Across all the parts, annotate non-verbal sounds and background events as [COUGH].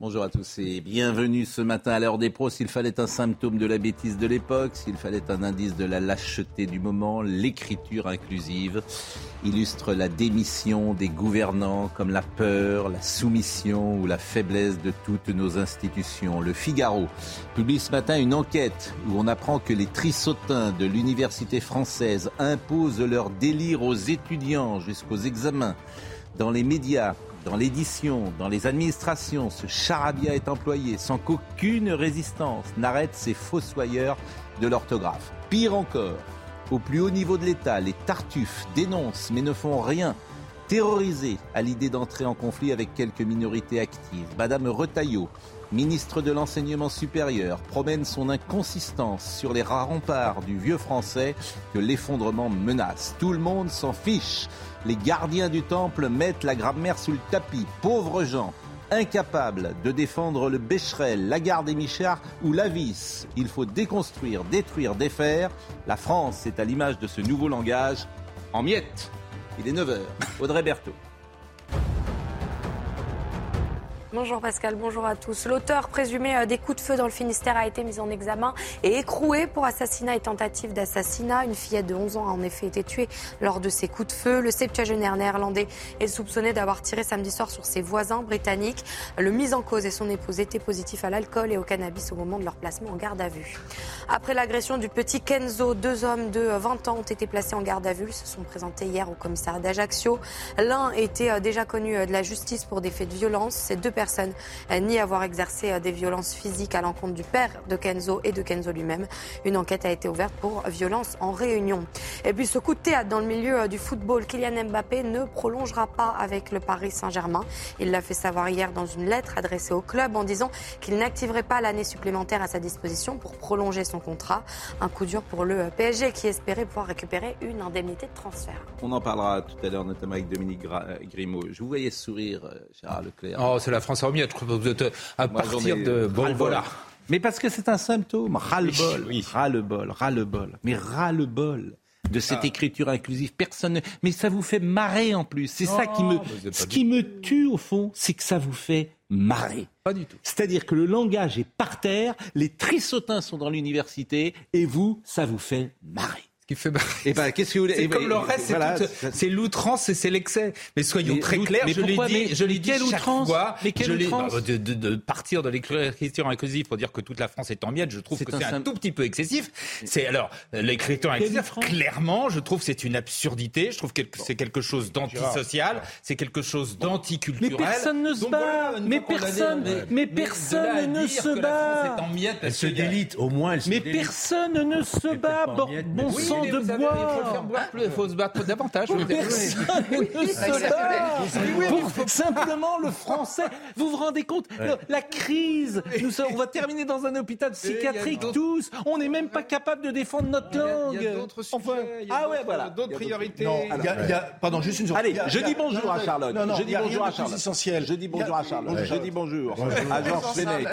Bonjour à tous et bienvenue ce matin à l'heure des pros. S'il fallait un symptôme de la bêtise de l'époque, s'il fallait un indice de la lâcheté du moment, l'écriture inclusive illustre la démission des gouvernants comme la peur, la soumission ou la faiblesse de toutes nos institutions. Le Figaro publie ce matin une enquête où on apprend que les trissotins de l'université française imposent leur délire aux étudiants jusqu'aux examens. Dans les médias, dans l'édition, dans les administrations, ce charabia est employé sans qu'aucune résistance n'arrête ces fossoyeurs de l'orthographe. Pire encore, au plus haut niveau de l'État, les tartuffes dénoncent mais ne font rien, terrorisés à l'idée d'entrer en conflit avec quelques minorités actives. Madame Retailleau, ministre de l'Enseignement supérieur, promène son inconsistance sur les rares remparts du vieux français que l'effondrement menace. Tout le monde s'en fiche. Les gardiens du temple mettent la grammaire sous le tapis. Pauvres gens, incapables de défendre le Bécherel, la gare des Michards ou la vis. Il faut déconstruire, détruire, défaire. La France est à l'image de ce nouveau langage en miettes. Il est 9h. Audrey Berthaud. Bonjour Pascal, bonjour à tous. L'auteur présumé euh, des coups de feu dans le Finistère a été mis en examen et écroué pour assassinat et tentative d'assassinat. Une fillette de 11 ans a en effet été tuée lors de ces coups de feu. Le septuagénaire néerlandais est soupçonné d'avoir tiré samedi soir sur ses voisins britanniques. Le mis en cause et son épouse étaient positifs à l'alcool et au cannabis au moment de leur placement en garde à vue. Après l'agression du petit Kenzo, deux hommes de 20 ans ont été placés en garde à vue. Ils se sont présentés hier au commissariat d'Ajaccio. L'un était euh, déjà connu euh, de la justice pour des faits de violence. Ces deux personne ni avoir exercé des violences physiques à l'encontre du père de Kenzo et de Kenzo lui-même. Une enquête a été ouverte pour violence en réunion. Et puis ce coup de théâtre dans le milieu du football, Kylian Mbappé ne prolongera pas avec le Paris Saint-Germain. Il l'a fait savoir hier dans une lettre adressée au club en disant qu'il n'activerait pas l'année supplémentaire à sa disposition pour prolonger son contrat. Un coup dur pour le PSG qui espérait pouvoir récupérer une indemnité de transfert. On en parlera tout à l'heure, notamment avec Dominique Grimaud. Je vous voyais sourire, Gérard Leclerc. Oh, c'est la France en mieux. Je crois que vous êtes à partir de bon ras-le-bol. voilà. Mais parce que c'est un symptôme, ras-le-bol, Oui. ras-le-bol, ras-le-bol, mais ras-le-bol de cette écriture inclusive. Personne, ne- mais ça vous fait marrer en plus. C'est ça qui me, ce qui me tue au fond, c'est que ça vous fait marrer. Pas du tout. C'est-à-dire que le langage est par terre, les trissotins sont dans l'université, et vous, ça vous fait marrer. Ce qui fait marrer. Et ben, qu'est-ce que vous voulez C'est Eh comme ben, le reste, c'est voilà, tout- ça- c'est l'outrance et c'est l'excès. Mais soyons Mais très clairs, mais je l'ai pourquoi dit, Mais- je l'ai dit quelle outrance fois. Mais quelle je l'ai- outrance bah, de, de- de partir de l'écriture inclusive pour dire que toute la France est en miettes, je trouve C'est que un c'est un tout petit peu excessif. C'est alors l'écriture inclusive. Clairement, je trouve que c'est une absurdité. Je trouve que c'est quelque chose d'antisocial. C'est quelque chose d'anticulturel. Mais personne ne se bat. Mais personne- mais- personne ne se bat. France est en miettes, Elle se délite, au moins elle se Mais personne ne se bat, bon, sang de vous savez, Il faut faire bois. boire plus, il faut se battre davantage. Personne ne se bat. Pour simplement le français. Vous vous rendez compte la, la crise. Nous on va terminer dans un hôpital psychiatrique tous. On n'est même pas capable de défendre notre langue. Il y a d'autres sujets, Enfin, il y a ah ouais, d'autres- voilà. d'autres priorités. Non, il y a- il y a- pardon, juste une seconde. Allez, je dis bonjour à Charlotte. Non, non, je dis bonjour à Charlotte. essentiel. Je dis bonjour à Charlotte. Je dis bonjour Bonjour. à Georges Fenech,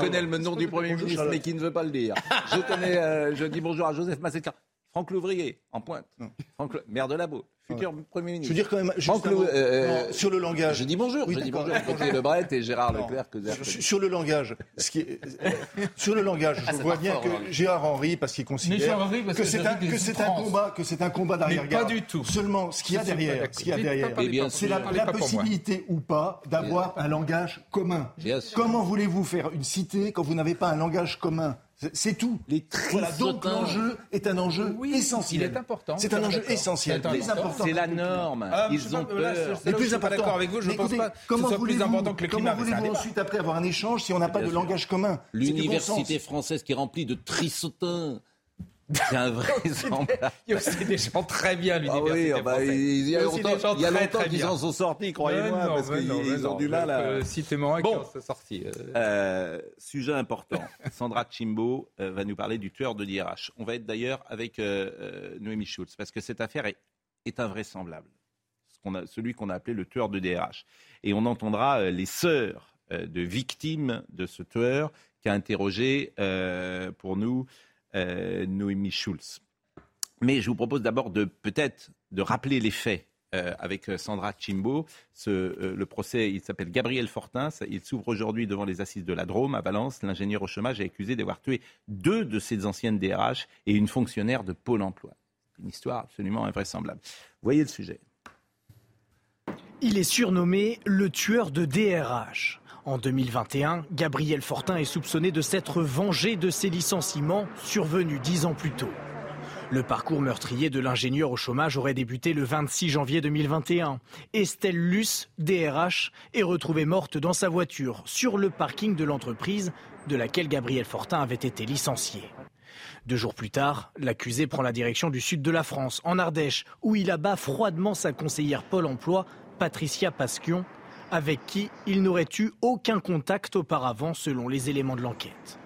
connaît le nom du Premier ministre, mais qui ne veut pas le dire. Je, connais, euh, je dis bonjour à Joseph Masséca. Franck Louvrier, en pointe. Franck, Le- maire de Labo, futur Premier Je ministre. veux dire quand même, Franck euh, Non, sur le langage. Je dis bonjour, Oui, je dis bonjour. Gauthier Lebret et Gérard Non. Leclerc. Que Sur, sur le langage, ce qui est- sur le langage, je Ah, vois bien fort, que hein. Gérard Henry, parce qu'il considère Gérard Henry, parce que que c'est un, un combat, que c'est un combat d'arrière-garde. pas du tout. Seulement, ce qu'il y a Je derrière, ce qu'il y a derrière, c'est la, possibilité ou pas d'avoir un langage commun. Comment voulez-vous faire une cité quand vous n'avez pas un langage commun? C'est- tout. Les Voilà, donc l'enjeu est un enjeu Oui, essentiel. il est important. C'est un enjeu essentiel, C'est très important. important. C'est la norme. Ah, je Ils ont pas, là, peur. là je plus suis pas important. d'accord avec vous, je Mais pense pas que ce comment soit plus voulez-vous- important que le climat, Comment voulez-vous ensuite après avoir un échange si on n'a pas Bien de langage commun? L'université française qui est remplie de trissotins. C'est un vrai [LAUGHS] Il y a aussi des gens très bien à ah oui, bah, il y a longtemps, il y a longtemps qu'ils en sont sortis, croyez-moi, parce qu'ils ont du mal à... Citez-moi un bon. qui sorti. Euh. Euh, sujet important. [LAUGHS] Sandra Chimbo euh, va nous parler du tueur de l'IRH. On va être d'ailleurs avec Noémie Schulz, parce que cette affaire est, est invraisemblable. a, celui qu'on a appelé le tueur de DRH. Et on entendra les sœurs de victimes de ce tueur qui a interrogé pour nous euh, Noémie Schulz. Mais je vous propose d'abord de peut-être de rappeler les faits euh, avec euh, Sandra Chimbo. le procès, il s'appelle Gabriel Fortin. Il s'ouvre aujourd'hui devant les assises de la Drôme à Valence. L'ingénieur au chômage est accusé d'avoir tué deux de ses anciennes DRH et une fonctionnaire de Pôle emploi. Une histoire absolument invraisemblable. Voyez le sujet. Il est surnommé le tueur de DRH. En 2021, Gabriel Fortin est soupçonné de s'être vengé de ses licenciements survenus dix ans plus tôt. Le parcours meurtrier de l'ingénieur au chômage aurait débuté le 26 janvier 2021. Estelle Luce, DRH, est retrouvée morte dans sa voiture sur le parking de l'entreprise de laquelle Gabriel Fortin avait été licencié. Deux jours plus tard, l'accusé prend la direction du sud de la France, en Ardèche, où il abat froidement sa conseillère Pôle emploi, Patricia Pasquion, avec qui il n'aurait eu aucun contact auparavant selon les éléments de l'enquête.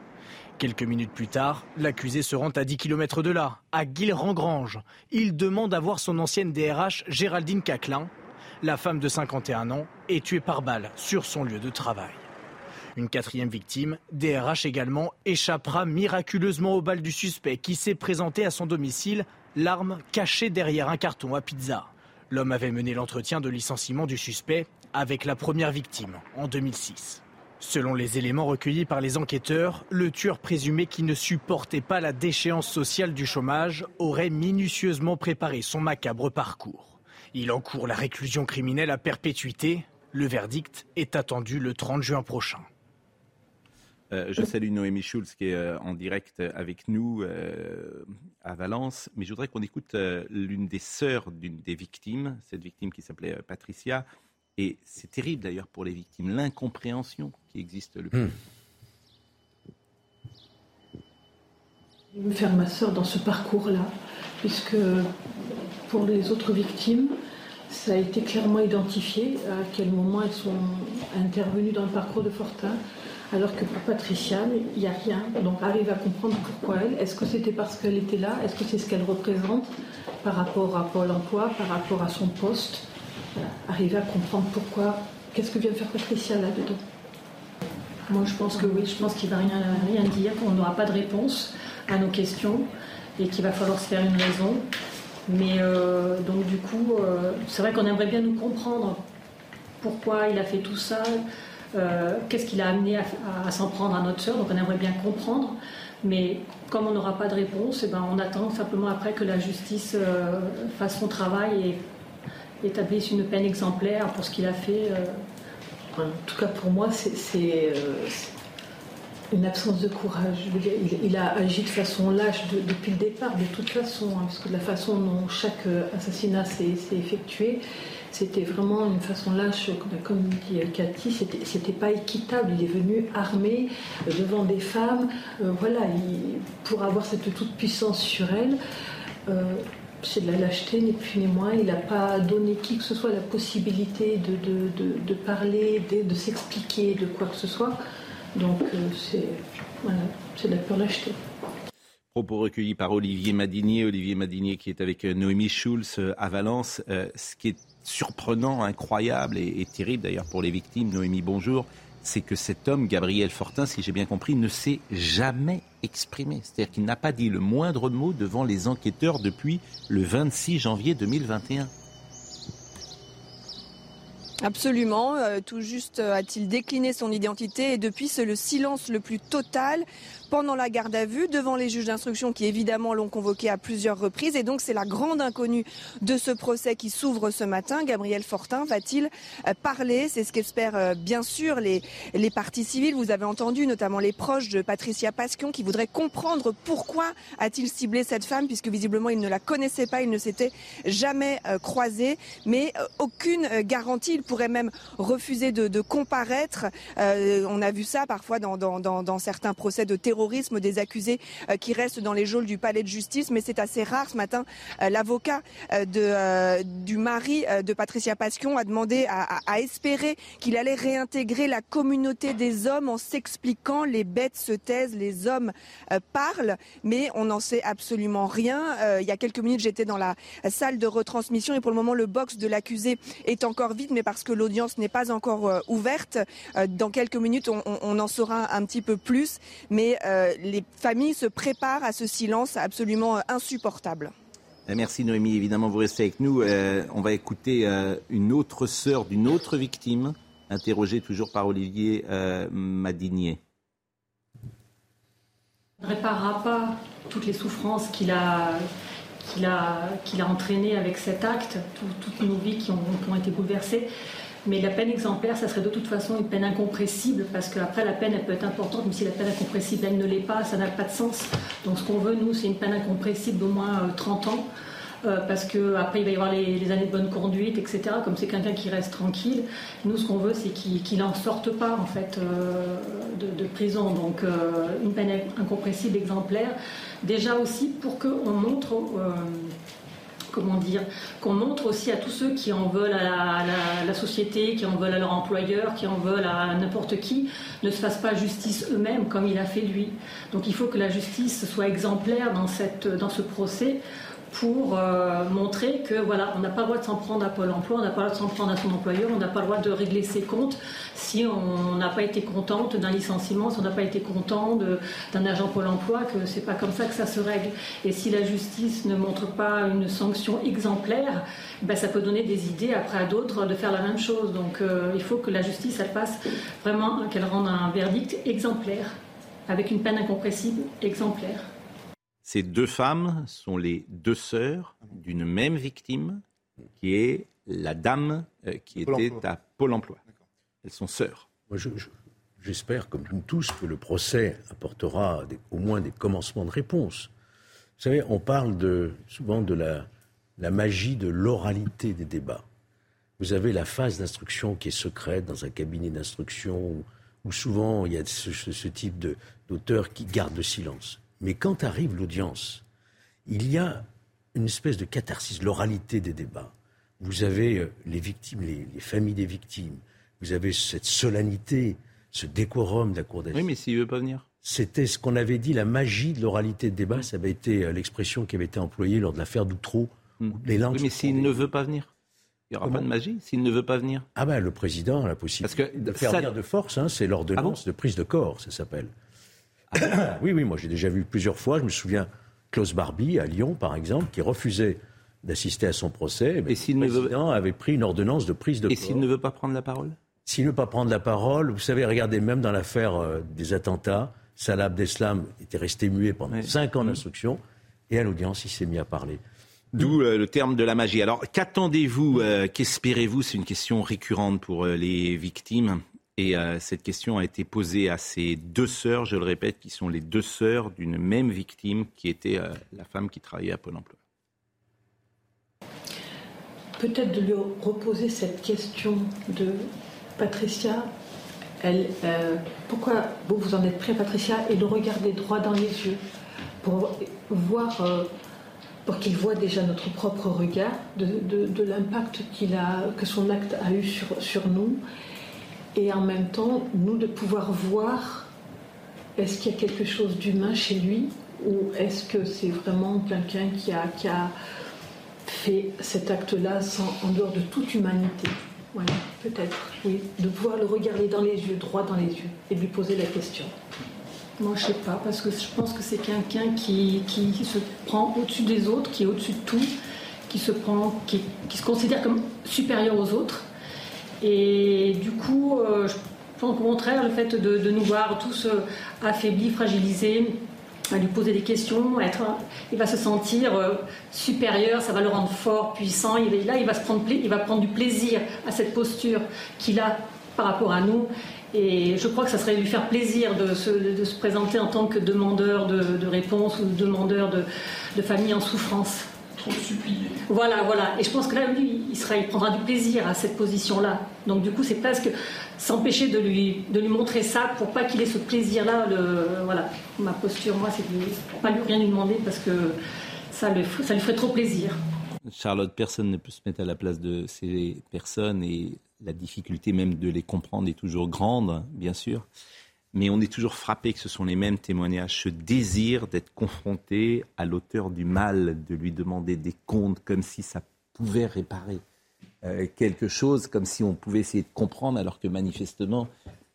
Quelques minutes plus tard, l'accusé se rend à 10 km de là, à Guilherand-Grange. Il demande à voir son ancienne DRH Géraldine Caclin. La femme de 51 ans est tuée par balle sur son lieu de travail. Une quatrième victime, DRH également, échappera miraculeusement aux balles du suspect qui s'est présenté à son domicile, l'arme cachée derrière un carton à pizza. L'homme avait mené l'entretien de licenciement du suspect avec la première victime en 2006. Selon les éléments recueillis par les enquêteurs, le tueur présumé qui ne supportait pas la déchéance sociale du chômage aurait minutieusement préparé son macabre parcours. Il encourt la réclusion criminelle à perpétuité. Le verdict est attendu le 30 juin prochain. Euh, je salue Noémie Schulz qui est euh, en direct avec nous euh, à Valence, mais je voudrais qu'on écoute l'une des sœurs d'une des victimes, cette victime qui s'appelait Patricia, et c'est terrible d'ailleurs pour les victimes, l'incompréhension qui existe le plus. Hmm. Je veux faire ma sœur dans ce parcours-là, puisque pour les autres victimes, ça a été clairement identifié à quel moment elles sont intervenues dans le parcours de Fortin, alors que pour Patricia, il n'y a rien. Donc arrive à comprendre pourquoi elle. Est-ce que c'était parce qu'elle était là Est-ce que c'est ce qu'elle représente par rapport à Pôle emploi, par rapport à son poste arriver à comprendre pourquoi, qu'est-ce que vient faire Patricia là-dedans. Moi, je pense que oui, je pense qu'il ne va rien, rien dire, qu'on n'aura pas de réponse à nos questions et qu'il va falloir se faire une raison. Mais euh, donc, du coup, euh, c'est vrai qu'on aimerait bien nous comprendre pourquoi il a fait tout ça, euh, qu'est-ce qui l'a amené à, s'en prendre à notre soeur, donc on aimerait bien comprendre. Mais comme on n'aura pas de réponse, et eh ben on attend simplement après que la justice fasse son travail et établisse une peine exemplaire pour ce qu'il a fait. Euh, en tout cas, pour moi, c'est euh, une absence de courage. il, a agi de façon lâche depuis le départ, de toute façon, hein, parce que la façon dont chaque euh, assassinat s'est effectué, c'était vraiment une façon lâche, comme dit Cathy, c'était pas équitable. Il est venu armé devant des femmes, voilà, pour avoir cette toute puissance sur elles c'est de la lâcheté, ni plus ni moins. Il n'a pas donné qui que ce soit la possibilité de, parler, de, s'expliquer de quoi que ce soit. Donc euh, c'est voilà, de la pure lâcheté. Propos recueillis par Olivier Madinier. Olivier Madinier qui est avec euh, Noémie Schulz euh, à Valence. ce qui est surprenant, incroyable et terrible d'ailleurs pour les victimes, Noémie, bonjour, c'est que cet homme, Gabriel Fortin, si j'ai bien compris, ne s'est jamais exprimé. C'est-à-dire qu'il n'a pas dit le moindre mot devant les enquêteurs depuis le 26 janvier 2021. Absolument. Euh, tout juste euh, a-t-il décliné son identité et depuis c'est le silence le plus total pendant la garde à vue devant les juges d'instruction qui évidemment l'ont convoqué à plusieurs reprises. Et donc c'est la grande inconnue de ce procès qui s'ouvre ce matin. Gabriel Fortin va-t-il euh, parler? C'est ce qu'espèrent euh, bien sûr les, les partis civils. Vous avez entendu notamment les proches de Patricia Pasquion qui voudraient comprendre pourquoi a-t-il ciblé cette femme puisque visiblement il ne la connaissait pas, il ne s'était jamais euh, croisé. Mais aucune garantie, il pourrait même refuser de, de comparaître. on a vu ça parfois dans, dans, dans, dans certains procès de terrorisme terrorisme des accusés qui restent dans les geôles du palais de justice. Mais c'est assez rare ce matin. L'avocat du mari de Patricia Pasquion a demandé à, espérer qu'il allait réintégrer la communauté des hommes en s'expliquant les bêtes se taisent, les hommes parlent, mais on n'en sait absolument rien. il y a quelques minutes, j'étais dans la salle de retransmission et pour le moment, le box de l'accusé est encore vide, mais parce que l'audience n'est pas encore euh, ouverte. Euh, dans quelques minutes, on, en saura un petit peu plus, mais euh, les familles se préparent à ce silence absolument insupportable. Merci Noémie, évidemment vous restez avec nous. on va écouter une autre sœur d'une autre victime, interrogée toujours par Olivier Madinier. ne réparera pas toutes les souffrances qu'il a, qu'il a, qu'il a entraîné avec cet acte, toutes nos vies qui ont, été bouleversées. Mais la peine exemplaire, ça serait de toute façon une peine incompressible, parce qu'après, la peine, elle peut être importante, mais si la peine incompressible, elle ne l'est pas, ça n'a pas de sens. Donc ce qu'on veut, nous, c'est une peine incompressible d'au moins 30 euh, ans. Euh, parce qu'après il va y avoir les, années de bonne conduite, etc. Comme c'est quelqu'un qui reste tranquille, nous ce qu'on veut c'est qu'il n'en sorte pas en fait euh, de, prison. Donc une peine incompressible exemplaire. Déjà aussi pour qu'on montre comment dire, qu'on montre aussi à tous ceux qui en veulent à la, société, qui en veulent à leur employeur, qui en veulent à n'importe qui, ne se fassent pas justice eux-mêmes comme il a fait lui. Donc il faut que la justice soit exemplaire dans, cette, dans ce procès pour euh, montrer que voilà, on n'a pas le droit de s'en prendre à Pôle Emploi, on n'a pas le droit de s'en prendre à son employeur, on n'a pas le droit de régler ses comptes si on n'a pas été contente d'un licenciement, si on n'a pas été content d'un agent Pôle Emploi, que c'est pas comme ça que ça se règle. Et si la justice ne montre pas une sanction exemplaire, ben ça peut donner des idées après à d'autres de faire la même chose. Donc euh, il faut que la justice elle passe vraiment qu'elle rende un verdict exemplaire avec une peine incompressible exemplaire. Ces deux femmes sont les deux sœurs d'une même victime, qui est la dame euh, qui était à Pôle emploi. Elles sont sœurs. j'espère, comme nous tous, que le procès apportera au moins des commencements de réponse. Vous savez, on parle souvent de la, magie de l'oralité des débats. Vous avez la phase d'instruction qui est secrète dans un cabinet d'instruction où, souvent il y a ce, ce type d'auteur qui garde le silence. Mais quand arrive l'audience, il y a une espèce de catharsis, l'oralité des débats. Vous avez euh, les victimes, les, familles des victimes. Vous avez cette solennité, ce décorum de la Cour d'assises. Oui, mais s'il ne veut pas venir. C'était ce qu'on avait dit, la magie de l'oralité des débats. Ça avait été euh, l'expression qui avait été employée lors de l'affaire d'Outreau. Hmm. Les langues oui, mais s'il ne veut pas venir il n'y aura pas de magie s'il ne veut pas venir. Ah ben le président a la possibilité de faire venir de force, hein, c'est l'ordonnance ah de prise de corps, ça s'appelle. [COUGHS] oui, oui, moi j'ai déjà vu plusieurs fois. Je me souviens Klaus Barbie à Lyon, par exemple, qui refusait d'assister à son procès. Et s'il le président avait pris une ordonnance de prise de Et s'il ne veut pas prendre la parole? S'il ne veut pas prendre la parole, vous savez, regardez, même dans l'affaire euh, des attentats, Salah Abdeslam était resté muet pendant cinq ans d'instruction, et à l'audience, il s'est mis à parler. D'où euh, le terme de la magie. Alors, qu'attendez-vous, euh, qu'espérez-vous? C'est une question récurrente pour les victimes. Et euh, cette question a été posée à ces deux sœurs, je le répète, qui sont les deux sœurs d'une même victime, qui était euh, la femme qui travaillait à Pôle Emploi. Peut-être de lui reposer cette question de Patricia. Elle, euh, pourquoi vous, en êtes prêt, Patricia, et le regarder droit dans les yeux pour voir, pour qu'il voit déjà notre propre regard de, l'impact qu'il a, que son acte a eu sur nous et en même temps, nous, de pouvoir voir est-ce qu'il y a quelque chose d'humain chez lui ou est-ce que c'est vraiment quelqu'un qui a, qui a fait cet acte-là en dehors de toute humanité? Voilà, peut-être, oui. De pouvoir le regarder dans les yeux, droit dans les yeux, et lui poser la question. Moi, je sais pas, parce que je pense que c'est quelqu'un qui, qui, se prend au-dessus des autres, qui est au-dessus de tout, qui se prend, qui se considère comme supérieur aux autres et du coup, euh, je pense au contraire, le fait de, nous voir tous euh, affaiblis, fragilisés, à lui poser des questions, il va se sentir euh, supérieur, ça va le rendre fort, puissant. Il, là, il va, se prendre, il va prendre du plaisir à cette posture qu'il a par rapport à nous. Et je crois que ça serait lui faire plaisir de se, présenter en tant que demandeur de, réponse ou demandeur de, de famille en souffrance. Trop supplier. Voilà, voilà. Et je pense que là, lui, il, sera, il prendra du plaisir à cette position-là. Donc du coup, c'est presque s'empêcher de lui, de lui montrer ça pour pas qu'il ait ce plaisir-là. Voilà, ma posture, moi, c'est de ne pas lui rien lui demander parce que ça, ça lui ferait trop plaisir. Charlotte, personne ne peut se mettre à la place de ces personnes et la difficulté même de les comprendre est toujours grande, bien sûr. Mais on est toujours frappé que ce sont les mêmes témoignages. Ce désir d'être confronté à l'auteur du mal, de lui demander des comptes comme si ça pouvait réparer euh, quelque chose, comme si on pouvait essayer de comprendre, alors que manifestement,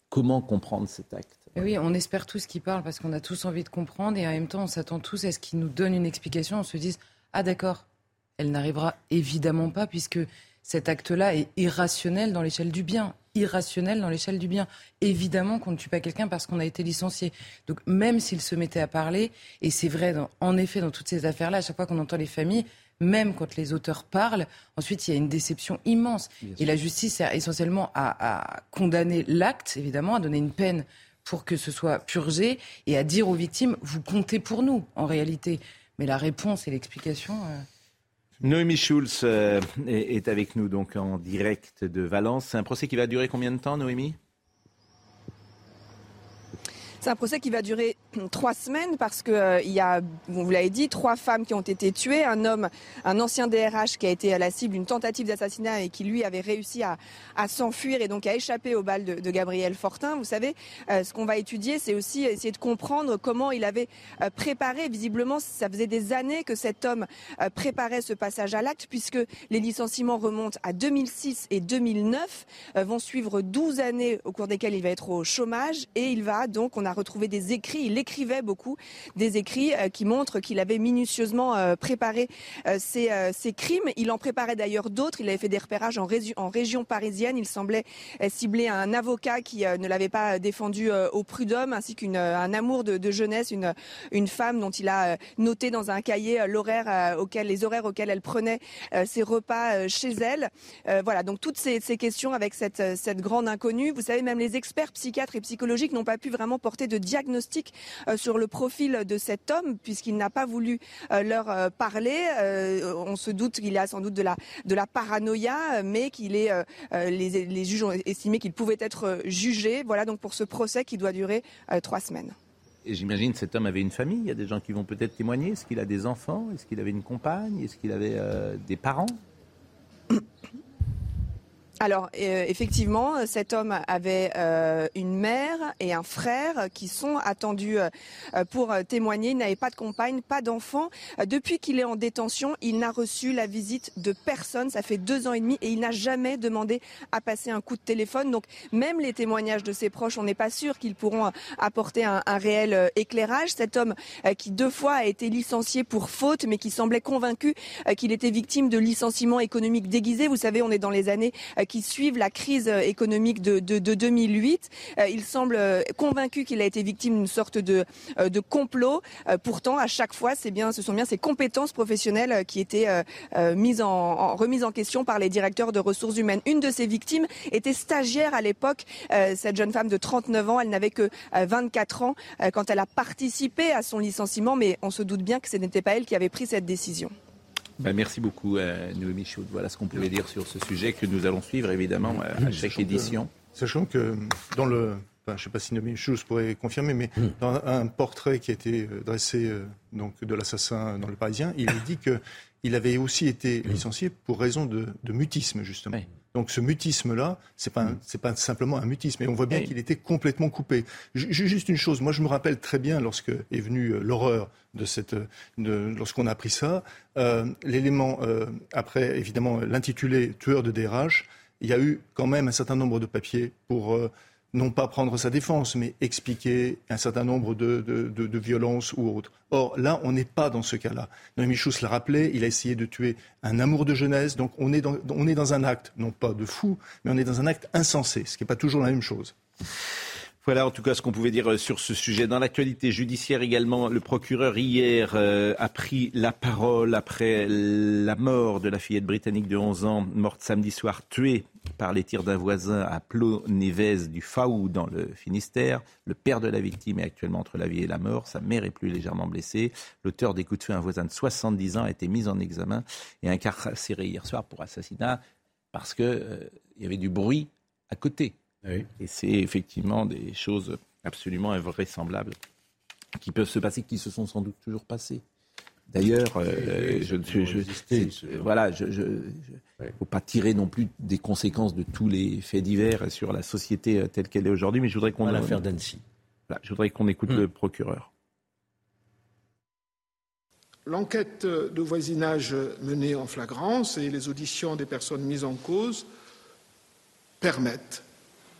comment comprendre cet acte? Oui, on espère tous qu'il parle parce qu'on a tous envie de comprendre et en même temps, on s'attend tous à ce qu'il nous donne une explication. On se dise Ah, d'accord, elle n'arrivera évidemment pas puisque cet acte-là est irrationnel dans l'échelle du bien. Irrationnel dans l'échelle du bien. Évidemment qu'on ne tue pas quelqu'un parce qu'on a été licencié. Donc même s'il se mettait à parler, et c'est vrai en effet dans toutes ces affaires-là, à chaque fois qu'on entend les familles, même quand les auteurs parlent, ensuite il y a une déception immense. et la justice sert essentiellement à, à condamner l'acte, évidemment, à donner une peine pour que ce soit purgé et à dire aux victimes, vous comptez pour nous, en réalité. Mais la réponse et l'explication. Euh, Noémie Schulz euh, est avec nous donc en direct de Valence. C'est un procès qui va durer combien de temps, Noémie? C'est un procès qui va durer trois semaines parce que euh, il y a, vous l'avez dit, trois femmes qui ont été tuées, un homme, un ancien DRH qui a été à la cible d'une tentative d'assassinat et qui lui avait réussi à, s'enfuir et donc à échapper au bal de, Gabriel Fortin. Vous savez, euh, ce qu'on va étudier, c'est aussi essayer de comprendre comment il avait euh, préparé. Visiblement, ça faisait des années que cet homme préparait ce passage à l'acte puisque les licenciements remontent à 2006 et 2009, vont suivre 12 années au cours desquelles il va être au chômage et il va donc, on a retrouvé des écrits, écrivait beaucoup, des écrits euh, qui montrent qu'il avait minutieusement euh, préparé euh, ces, crimes. Il en préparait d'ailleurs d'autres. Il avait fait des repérages en, région parisienne. Il semblait cibler un avocat qui ne l'avait pas défendu au prud'homme, ainsi qu'un amour de, jeunesse, une, femme dont il a noté dans un cahier l'horaire auquel, les horaires auxquels elle prenait ses repas chez elle. voilà, donc toutes ces, questions avec cette, grande inconnue. Vous savez, même les experts psychiatres et psychologiques n'ont pas pu vraiment porter de diagnostic sur le profil de cet homme, puisqu'il n'a pas voulu euh, leur euh, parler. on se doute qu'il a sans doute de la, de la paranoïa, mais qu'il est, les, les juges ont estimé qu'il pouvait être jugé. Voilà donc pour ce procès qui doit durer trois semaines. Et j'imagine cet homme avait une famille. Il y a des gens qui vont peut-être témoigner. Est-ce qu'il a des enfants? Est-ce qu'il avait une compagne? Est-ce qu'il avait des parents? Alors euh, effectivement, cet homme avait euh, une mère et un frère qui sont attendus euh, pour témoigner. Il n'avait pas de compagne, pas d'enfant. depuis qu'il est en détention, il n'a reçu la visite de personne. Ça fait deux ans et demi et il n'a jamais demandé à passer un coup de téléphone. Donc même les témoignages de ses proches, on n'est pas sûr qu'ils pourront apporter un, un, réel éclairage. Cet homme qui deux fois a été licencié pour faute, mais qui semblait convaincu qu'il était victime de licenciement économique déguisé. Vous savez, on est dans les années qui suivent la crise économique de, 2008. Euh, il semble euh, convaincu qu'il a été victime d'une sorte de, euh, de complot. pourtant, à chaque fois, c'est bien, ce sont bien ses compétences professionnelles qui étaient mises en, remises en question par les directeurs de ressources humaines. Une de ces victimes était stagiaire à l'époque. cette jeune femme de 39 ans, elle n'avait que 24 ans quand elle a participé à son licenciement, mais on se doute bien que ce n'était pas elle qui avait pris cette décision. Ben, merci beaucoup, euh, Noémie Chaud. Voilà ce qu'on pouvait dire sur ce sujet que nous allons suivre évidemment euh, à chaque édition. sachant que dans le. je ne sais pas si Noémie Chaud pourrait confirmer, mais hmm. dans un portrait qui a été euh, dressé donc, de l'assassin dans le Parisien, il dit qu'il avait aussi été hmm. licencié pour raison de, mutisme, justement. Donc ce mutisme-là, c'est pas c'est pas simplement un mutisme, et on voit bien qu'il était complètement coupé. Juste une chose, moi je me rappelle très bien lorsque est venue l'horreur de cette, lorsqu'on a appris ça, euh, l'élément euh, après évidemment l'intitulé tueur de DRH, il y a eu quand même un certain nombre de papiers pour euh, non pas prendre sa défense, mais expliquer un certain nombre de, de, violences ou autres. Or, là, on n'est pas dans ce cas-là. Noémie Schultz l'a rappelé, il a essayé de tuer un amour de jeunesse, donc on est, dans, on est dans un acte, non pas de fou, mais on est dans un acte insensé, ce qui n'est pas toujours la même chose. Voilà en tout cas ce qu'on pouvait dire euh, sur ce sujet. Dans l'actualité judiciaire également, le procureur hier euh, a pris la parole après la mort de la fillette britannique de 11 ans, morte samedi soir, tuée par les tirs d'un voisin à Plo-Névez du Faou dans le Finistère. Le père de la victime est actuellement entre la vie et la mort. Sa mère est plus légèrement blessée. L'auteur des coups de feu, un voisin de 70 ans, a été mis en examen et incarcéré hier soir pour assassinat parce qu'il euh, y avait du bruit à côté. Et c'est effectivement des choses absolument invraisemblables qui peuvent se passer, qui se sont sans doute toujours passées. D'ailleurs, euh, je ne voilà, je, faut pas tirer non plus des conséquences de tous les faits divers sur la société euh, telle qu'elle est aujourd'hui, mais je voudrais qu'on l'affaire d'Annecy. je voudrais qu'on écoute le procureur. L'enquête de voisinage menée en flagrance et les auditions des personnes mises en cause permettent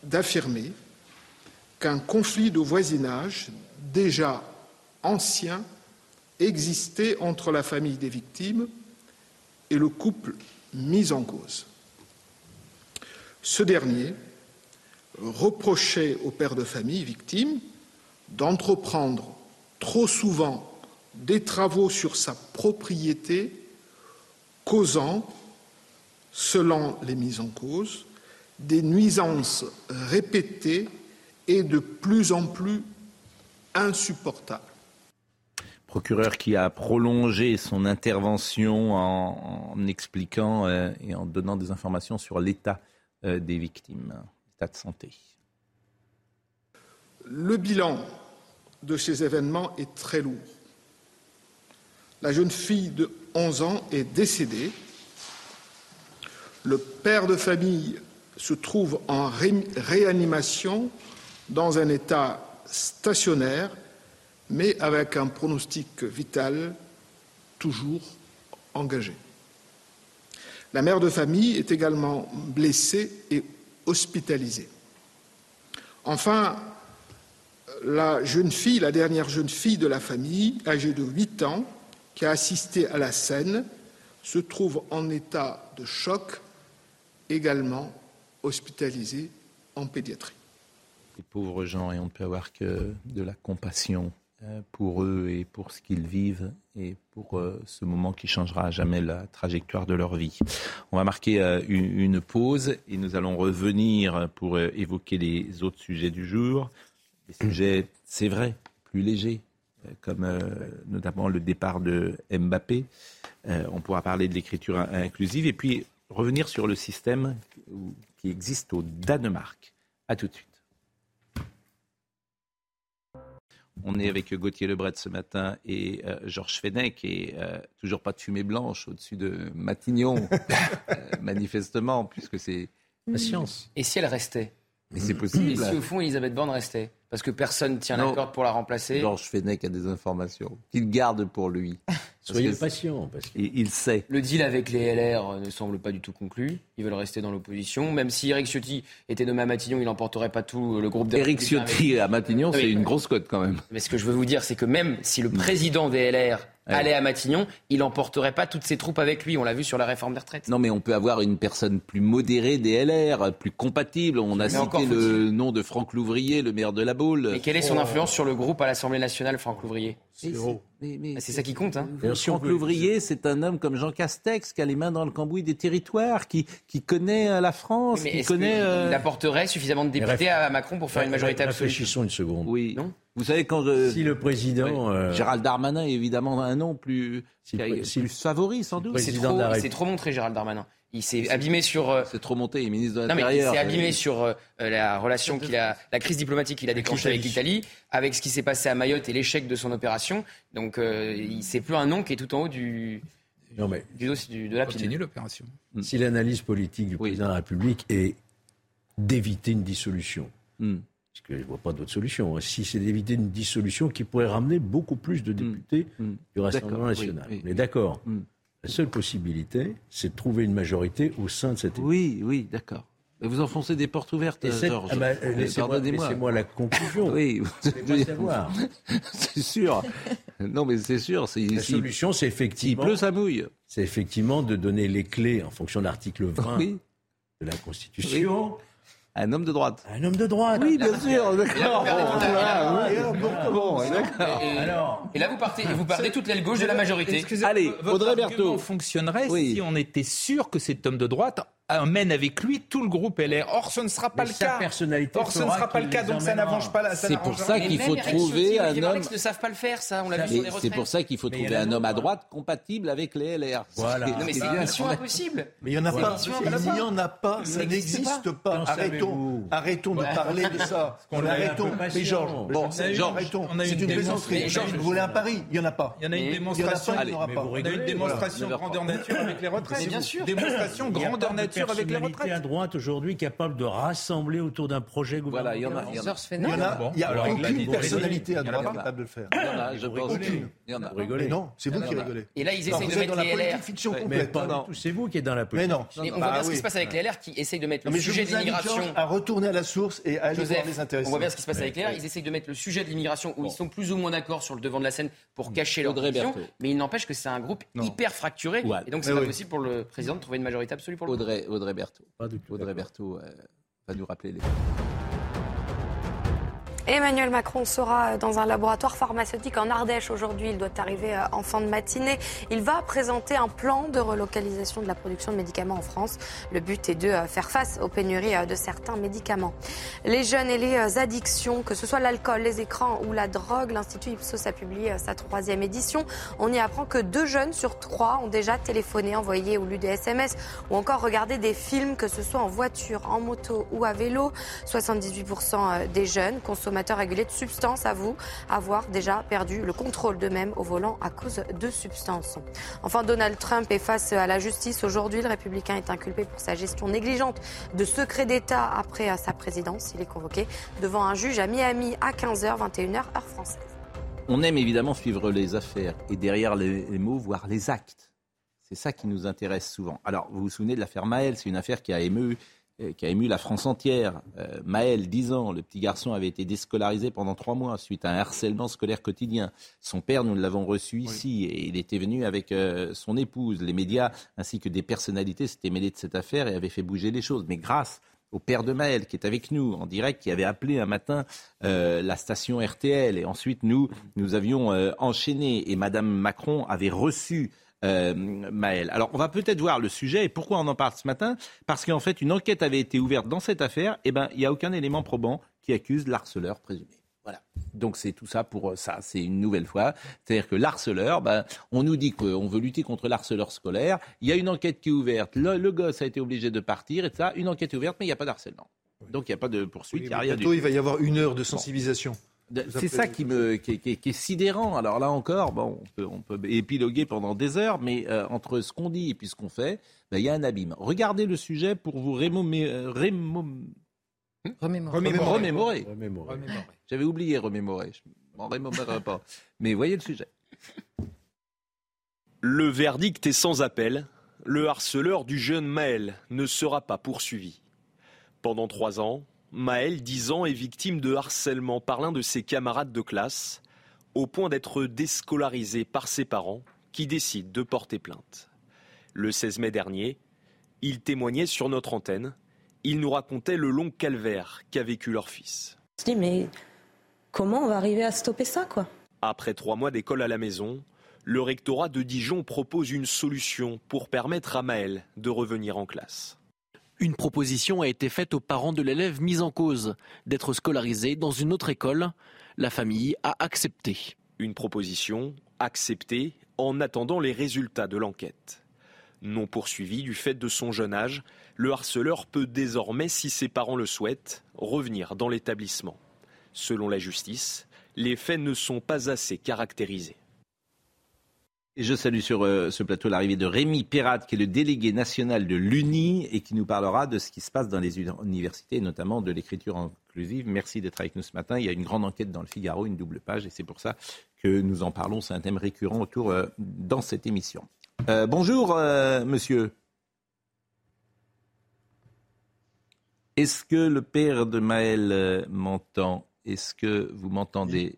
d'affirmer qu'un conflit de voisinage déjà ancien existait entre la famille des victimes et le couple mis en cause. Ce dernier reprochait au père de famille victime d'entreprendre trop souvent des travaux sur sa propriété, causant, selon les mises en cause, des nuisances répétées et de plus en plus insupportables. Procureur qui a prolongé son intervention en, expliquant euh, et en donnant des informations sur l'état euh, des victimes, l'état de santé. Le bilan de ces événements est très lourd. La jeune fille de 11 ans est décédée. Le père de famille se trouve en réanimation dans un état stationnaire, mais avec un pronostic vital toujours engagé. La mère de famille est également blessée et hospitalisée. Enfin, la jeune fille, la dernière jeune fille de la famille, âgée de 8 ans, qui a assisté à la scène, se trouve en état de choc, également hospitalisés en pédiatrie. Les pauvres gens, et on ne peut avoir que de la compassion euh, pour eux et pour ce qu'ils vivent et pour euh, ce moment qui changera à jamais la trajectoire de leur vie. On va marquer euh, une pause et nous allons revenir pour évoquer les autres sujets du jour. Des sujets, c'est vrai, plus légers, comme notamment le départ de Mbappé. On pourra parler de l'écriture inclusive et puis revenir sur le système qui existe au Danemark. A tout de suite. On est avec Gauthier Lebret ce matin et euh, Georges Fenech et euh, toujours pas de fumée blanche au-dessus de Matignon, [LAUGHS] euh, manifestement, puisque c'est la science. Et si elle restait? Mais c'est possible. Et si au fond Elisabeth Borne restait? Parce que personne ne tient la corde pour la remplacer. Georges Fenech a des informations qu'il garde pour lui. [LAUGHS] Soyez patient. Parce il, sait. Le deal avec les LR ne semble pas du tout conclu. Ils veulent rester dans l'opposition. Même si Eric Ciotti était nommé à Matignon, il n'emporterait pas tout le groupe Eric Ciotti à Matignon, c'est une grosse cote quand même. Mais ce que je veux vous dire, c'est que même si le président des LR aller à Matignon, il n'emporterait pas toutes ses troupes avec lui. On l'a vu sur la réforme des retraites. Non, mais on peut avoir une personne plus modérée des LR, plus compatible. On a cité le nom de Franck Louvrier, le maire de la Baule. Et quelle est son oh. influence sur le groupe à l'Assemblée nationale, Franck Louvrier? C'est ça qui compte. Hein. Franck Louvrier, c'est un homme comme Jean Castex qui a les mains dans le cambouis des territoires, qui, qui connaît euh, la France, qui connaît. Il euh, apporterait suffisamment de députés à Macron pour faire une majorité absolue? Réfléchissons une seconde. Oui. Non? Vous savez, quand Si le président. Euh, Gérald Darmanin est évidemment un nom plus, plus favori, sans doute. C'est trop, trop, montré, Gérald Darmanin. Il s'est abîmé sur. Euh, c'est trop monté, il est ministre de l'Intérieur. Il s'est abîmé sur euh, la relation qu'il a, la crise diplomatique qu'il a déclenchée avec l'Italie, avec ce qui s'est passé à Mayotte et l'échec de son opération. Donc, c'est plus un nom qui est tout en haut du. Non mais du dossier de la Continue l'opération. Si l'analyse politique du président de la République est d'éviter une dissolution, hmm parce que je ne vois pas d'autre solution. Hein. Si c'est d'éviter une dissolution qui pourrait ramener beaucoup plus de députés mm. Mm. du Rassemblement national. Mais d'accord. Mm. La seule possibilité, c'est de trouver une majorité au sein de cette Oui, oui, d'accord. Vous enfoncez des portes ouvertes, Georges. Ah bah, laissez-moi, la conclusion. [LAUGHS] oui, savoir. [LAUGHS] c'est sûr. Non, mais c'est sûr. la solution, c'est effectivement. Pleut, ça mouille. C'est effectivement de donner les clés en fonction de l'article 20 de la Constitution Un homme de droite. Un homme de droite. Oui, bien sûr, d'accord. Bon, Et là, vous partez, vous partez toute l'aile gauche de la majorité. Excusez-moi, Allez, votre Audrey Berthaud. fonctionnerait si on était sûr que cet homme de droite emmène avec lui tout le groupe LR. Or, ce ne sera pas Mais le cas. personnalité Or, ce ne sera pas le cas, donc ça n'arrange pas C'est pour ça qu'il faut Eric trouver un Olivier homme. Ne savent pas le faire, ça. On l'a vu c'est pour ça qu'il faut Mais y trouver un homme à droite compatible avec les LR. Voilà. Non, mais c'est bien. une mission impossible. Mais il n'y en a pas. Il n'y en a pas. Ça n'existe pas. Arrêtons. Arrêtons de parler de ça. Arrêtons. Mais Georges, Bon, on a eu- Georges, arrêtons. C'est une plaisanterie. Georges, Vous voulez un pari Il n'y en a pas. Il y en a une y démonstration. il n'y en a une démonstration grandeur nature avec les retraites. Bien sûr. Démonstration grandeur pas nature avec les personnalité à droite aujourd'hui capable de rassembler autour d'un projet Voilà, il y en a. gouvernemental. il y en a. Georges Il y en a, il y a alors, il aucune personnalité à droite capable de le faire. Il y en a, je Vous pense. rigolez. Il y en a. Vous rigolez. Mais non, c'est vous qui rigolez. Et là, ils Non, essayent vous de êtes mettre dans la les LR. politique fiction complète. pas Non. du tout, c'est vous qui êtes dans la Mais politique. non. Mais on Bah voit bien ce qui se passe avec les LR qui essayent de mettre Non, le sujet de l'immigration. À retourner à la source et à aller voir les intéressés. on voit bien ce qui se passe avec les LR. Ils essayent de mettre le sujet de l'immigration où ils sont plus ou moins d'accord sur le devant de la scène pour cacher leur position. Mais il n'empêche que c'est un groupe Non. hyper fracturé. Et donc, c'est pas possible pour le président de trouver une majorité absolue pour le. Audrey, Audrey Berthaud. Audrey Berthaud euh, va nous rappeler les. Emmanuel Macron sera dans un laboratoire pharmaceutique en Ardèche aujourd'hui. Il doit arriver euh, en fin de matinée. Il va présenter un plan de relocalisation de la production de médicaments en France. Le but est de euh, faire face aux pénuries euh, de certains médicaments. Les jeunes et les addictions, que ce soit l'alcool, les écrans ou la drogue, l'Institut Ipsos a publié sa troisième édition. On y apprend que deux jeunes sur trois ont déjà téléphoné, envoyé ou lu des SMS ou encore regardé des films, que ce soit en voiture, en moto ou à vélo. 78% des jeunes consommateurs régulés de substances avouent avoir déjà perdu le contrôle d'eux-mêmes au volant à cause de substances. Enfin, Donald Trump est face à la justice. Aujourd'hui, le républicain est inculpé pour sa gestion négligente de secrets d'État après sa présidence. Il est convoqué devant un juge à Miami à 15h, 21h, heure française. On aime évidemment suivre les affaires et derrière les, mots, voir les actes. C'est ça qui nous intéresse souvent. Alors, vous vous souvenez de l'affaire Maël, c'est une affaire qui a ému, qui a ému la France entière. Euh, Maël, 10 ans, le petit garçon avait été déscolarisé pendant trois mois suite à un harcèlement scolaire quotidien. Son père, nous l'avons reçu ici et il était venu avec euh, son épouse. Les médias ainsi que des personnalités s'étaient mêlés de cette affaire et avaient fait bouger les choses. Mais grâce au père de Maël qui est avec nous en direct, qui avait appelé un matin euh, la station RTL et ensuite nous, nous avions euh, enchaîné et Madame Macron avait reçu euh, Maël. Alors on va peut-être voir le sujet et pourquoi on en parle ce matin Parce qu'en fait une enquête avait été ouverte dans cette affaire et ben il n'y a aucun élément probant qui accuse l'harceleur présumé. Voilà. Donc c'est tout ça pour ça, c'est une nouvelle fois. C'est-à-dire que l'harceleur, ben, on nous dit qu'on veut lutter contre l'harceleur scolaire. Il y a une enquête qui est ouverte. Le, le gosse a été obligé de partir et ça. Une enquête est ouverte, mais il n'y a pas d'harcèlement. Donc il n'y a pas de poursuite, il n'y a rien Bientôt, il va y avoir une heure de sensibilisation. C'est ça qui me qui, est- qui est- qui est sidérant. Alors là encore, bon, on peut, on peut épiloguer pendant des heures, mais euh, entre ce qu'on dit et puis ce qu'on fait, ben, il y a un abîme. Regardez le sujet pour vous rémomé- rémom- Remémorer. Remémorer. remémorer. Remémorer. Remémorer. J'avais oublié remémorer. Je m'en remémorerai pas. Mais voyez le sujet. Le verdict est sans appel. Le harceleur du jeune Maël ne sera pas poursuivi. Pendant trois ans, Maël, 10 ans, est victime de harcèlement par l'un de ses camarades de classe, au point d'être déscolarisé par ses parents qui décident de porter plainte. Le 16 mai dernier, il témoignait sur notre antenne. Il nous racontait le long calvaire qu'a vécu leur fils. Je dis, mais comment on va arriver à stopper ça, quoi? Après trois mois d'école à la maison, le rectorat de Dijon propose une solution pour permettre à Maël de revenir en classe. Une proposition a été faite aux parents de l'élève mis en cause d'être scolarisé dans une autre école. La famille a accepté. Une proposition acceptée en attendant les résultats de l'enquête. Non poursuivi du fait de son jeune âge, le harceleur peut désormais, si ses parents le souhaitent, revenir dans l'établissement. Selon la justice, les faits ne sont pas assez caractérisés. Et je salue sur euh, ce plateau l'arrivée de Rémi Perrade, qui est le délégué national de l'UNI et qui nous parlera de ce qui se passe dans les uni- universités, notamment de l'écriture inclusive. Merci d'être avec nous ce matin. Il y a une grande enquête dans le Figaro, une double page, et c'est pour ça que nous en parlons. C'est un thème récurrent autour euh, dans cette émission. Euh, bonjour, monsieur. Est-ce que le père de Maël m'entend? Est-ce que vous m'entendez?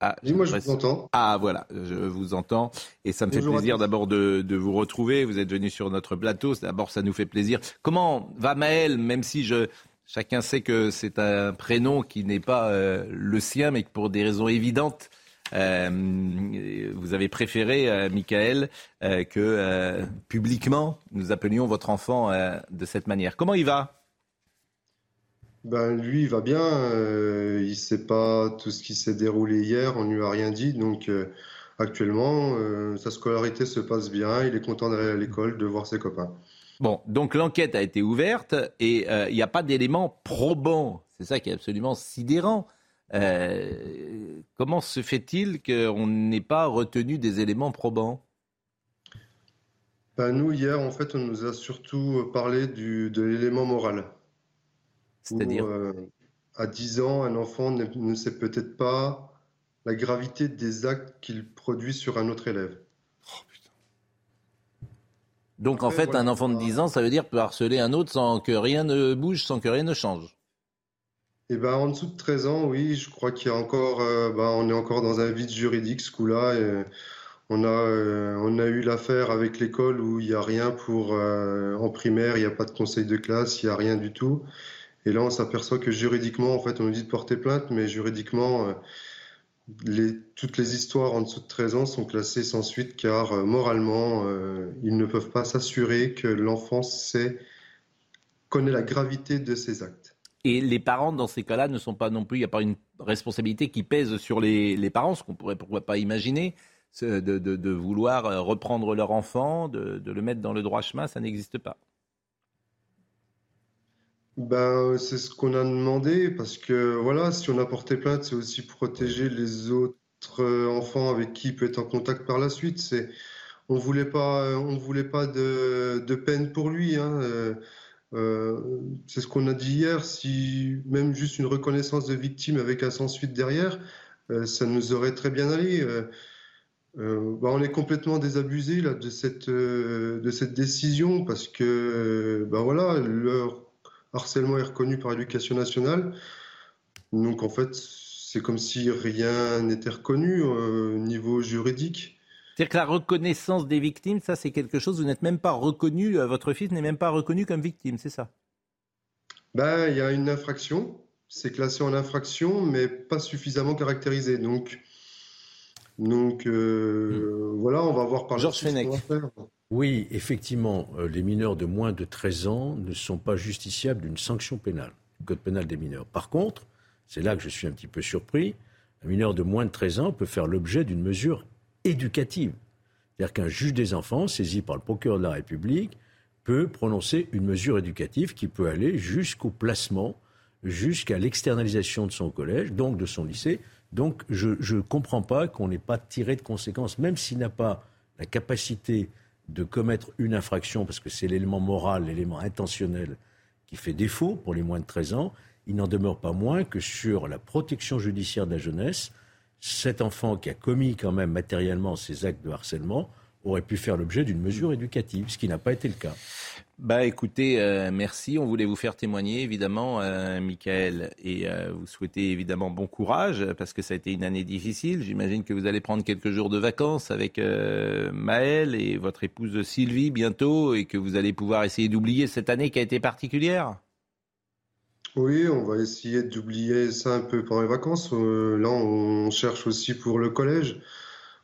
Ah, Oui, moi, je vous entends. Ah voilà, je vous entends et ça me fait Bonjour plaisir d'abord de, de vous retrouver. Vous êtes venu sur notre plateau. D'abord, ça nous fait plaisir. Comment va Maël, même si je Chacun sait que c'est un prénom qui n'est pas euh, le sien, mais que pour des raisons évidentes, euh, vous avez préféré, euh, Michael, que publiquement nous appelions votre enfant de cette manière. Comment il va? Ben, lui, il va bien. il ne sait pas tout ce qui s'est déroulé hier. On ne lui a rien dit. Donc, actuellement, sa scolarité se passe bien. Il est content d'aller à l'école, de voir ses copains. Bon, donc l'enquête a été ouverte et il n'y a pas d'éléments probants. C'est ça qui est absolument sidérant. Euh, comment se fait-il qu'on n'ait pas retenu des éléments probants? Ben Nous, hier, en fait, on nous a surtout parlé du, de l'élément moral. C'est-à-dire euh, À 10 ans, un enfant ne, sait peut-être pas la gravité des actes qu'il produit sur un autre élève. Oh, Donc en fait, un enfant de 10 ans, ça veut dire peut harceler un autre sans que rien ne bouge, sans que rien ne change. Eh ben, en dessous de 13 ans, oui, je crois qu'il y a encore, euh, ben, on est encore dans un vide juridique ce coup-là. on a, euh, on a eu l'affaire avec l'école où il n'y a rien pour, euh, en primaire, il n'y a pas de conseil de classe, il n'y a rien du tout. Et là, on s'aperçoit que juridiquement, en fait, on nous dit de porter plainte, mais juridiquement, les, toutes les histoires en dessous de 13 ans sont classées sans suite car moralement, ils ne peuvent pas s'assurer que l'enfant sait, connaît la gravité de ses actes. Et les parents, dans ces cas-là, ne sont pas non plus, il n'y a pas une responsabilité qui pèse sur les, parents, ce qu'on pourrait pourquoi pas imaginer, de, vouloir euh, reprendre leur enfant, de, le mettre dans le droit chemin, ça n'existe pas. Ben, c'est ce qu'on a demandé, parce que voilà, si on a porté plainte, c'est aussi protéger les autres enfants avec qui il peut être en contact par la suite. C'est, on voulait pas, on voulait pas de, peine pour lui. Hein. Euh, euh, c'est ce qu'on a dit hier, si même juste une reconnaissance de victime avec un sans-suite derrière, euh, ça nous aurait très bien allé. Euh, bah, on est complètement désabusé là, de, cette, de cette décision parce que bah, voilà, leur harcèlement est reconnu par l'éducation nationale. Donc en fait, c'est comme si rien n'était reconnu au niveau juridique. C'est-à-dire que la reconnaissance des victimes, ça c'est quelque chose, vous n'êtes même pas reconnu, euh, votre fils n'est même pas reconnu comme victime, c'est ça? Ben, Il y a une infraction, c'est classé en infraction, mais pas suffisamment caractérisé. Donc, donc euh, hmm. voilà, on va voir par Georges Fenech. Oui, effectivement, euh, les mineurs de moins de 13 ans ne sont pas justiciables d'une sanction pénale, le code pénal des mineurs. Par contre, c'est là que je suis un petit peu surpris, un mineur de moins de 13 ans peut faire l'objet d'une mesure éducative. C'est-à-dire qu'un juge des enfants, saisi par le procureur de la République, peut prononcer une mesure éducative qui peut aller jusqu'au placement, jusqu'à l'externalisation de son collège, donc de son lycée. Donc je ne comprends pas qu'on n'ait pas tiré de conséquences, même s'il n'a pas la capacité de commettre une infraction, parce que c'est l'élément moral, l'élément intentionnel qui fait défaut pour les moins de 13 ans, il n'en demeure pas moins que sur la protection judiciaire de la jeunesse, cet enfant qui a commis quand même matériellement ces actes de harcèlement aurait pu faire l'objet d'une mesure éducative, ce qui n'a pas été le cas. Bah écoutez, euh, merci. On voulait vous faire témoigner, évidemment, euh, Michael, et euh, vous souhaitez évidemment bon courage, parce que ça a été une année difficile. J'imagine que vous allez prendre quelques jours de vacances avec Maël et votre épouse Sylvie bientôt, et que vous allez pouvoir essayer d'oublier cette année qui a été particulière. Oui, on va essayer d'oublier ça un peu pendant les vacances. Là, on cherche aussi pour le collège,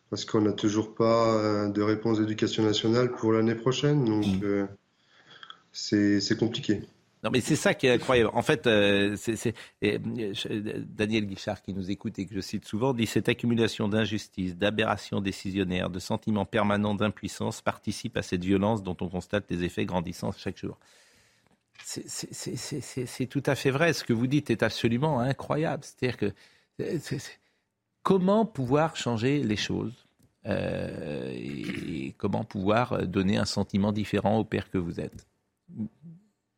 parce qu'on n'a toujours pas de réponse d'éducation nationale pour l'année prochaine. Donc, mmh. Euh, c'est compliqué. Non, mais c'est ça qui est incroyable. En fait, c'est Daniel Guichard qui nous écoute et que je cite souvent dit cette accumulation d'injustice, d'aberrations décisionnaires, de sentiments permanents d'impuissance participe à cette violence dont on constate les effets grandissant chaque jour. C'est tout à fait vrai. Ce que vous dites est absolument incroyable. C'est-à-dire que comment pouvoir changer les choses euh, et, comment pouvoir donner un sentiment différent au père que vous êtes?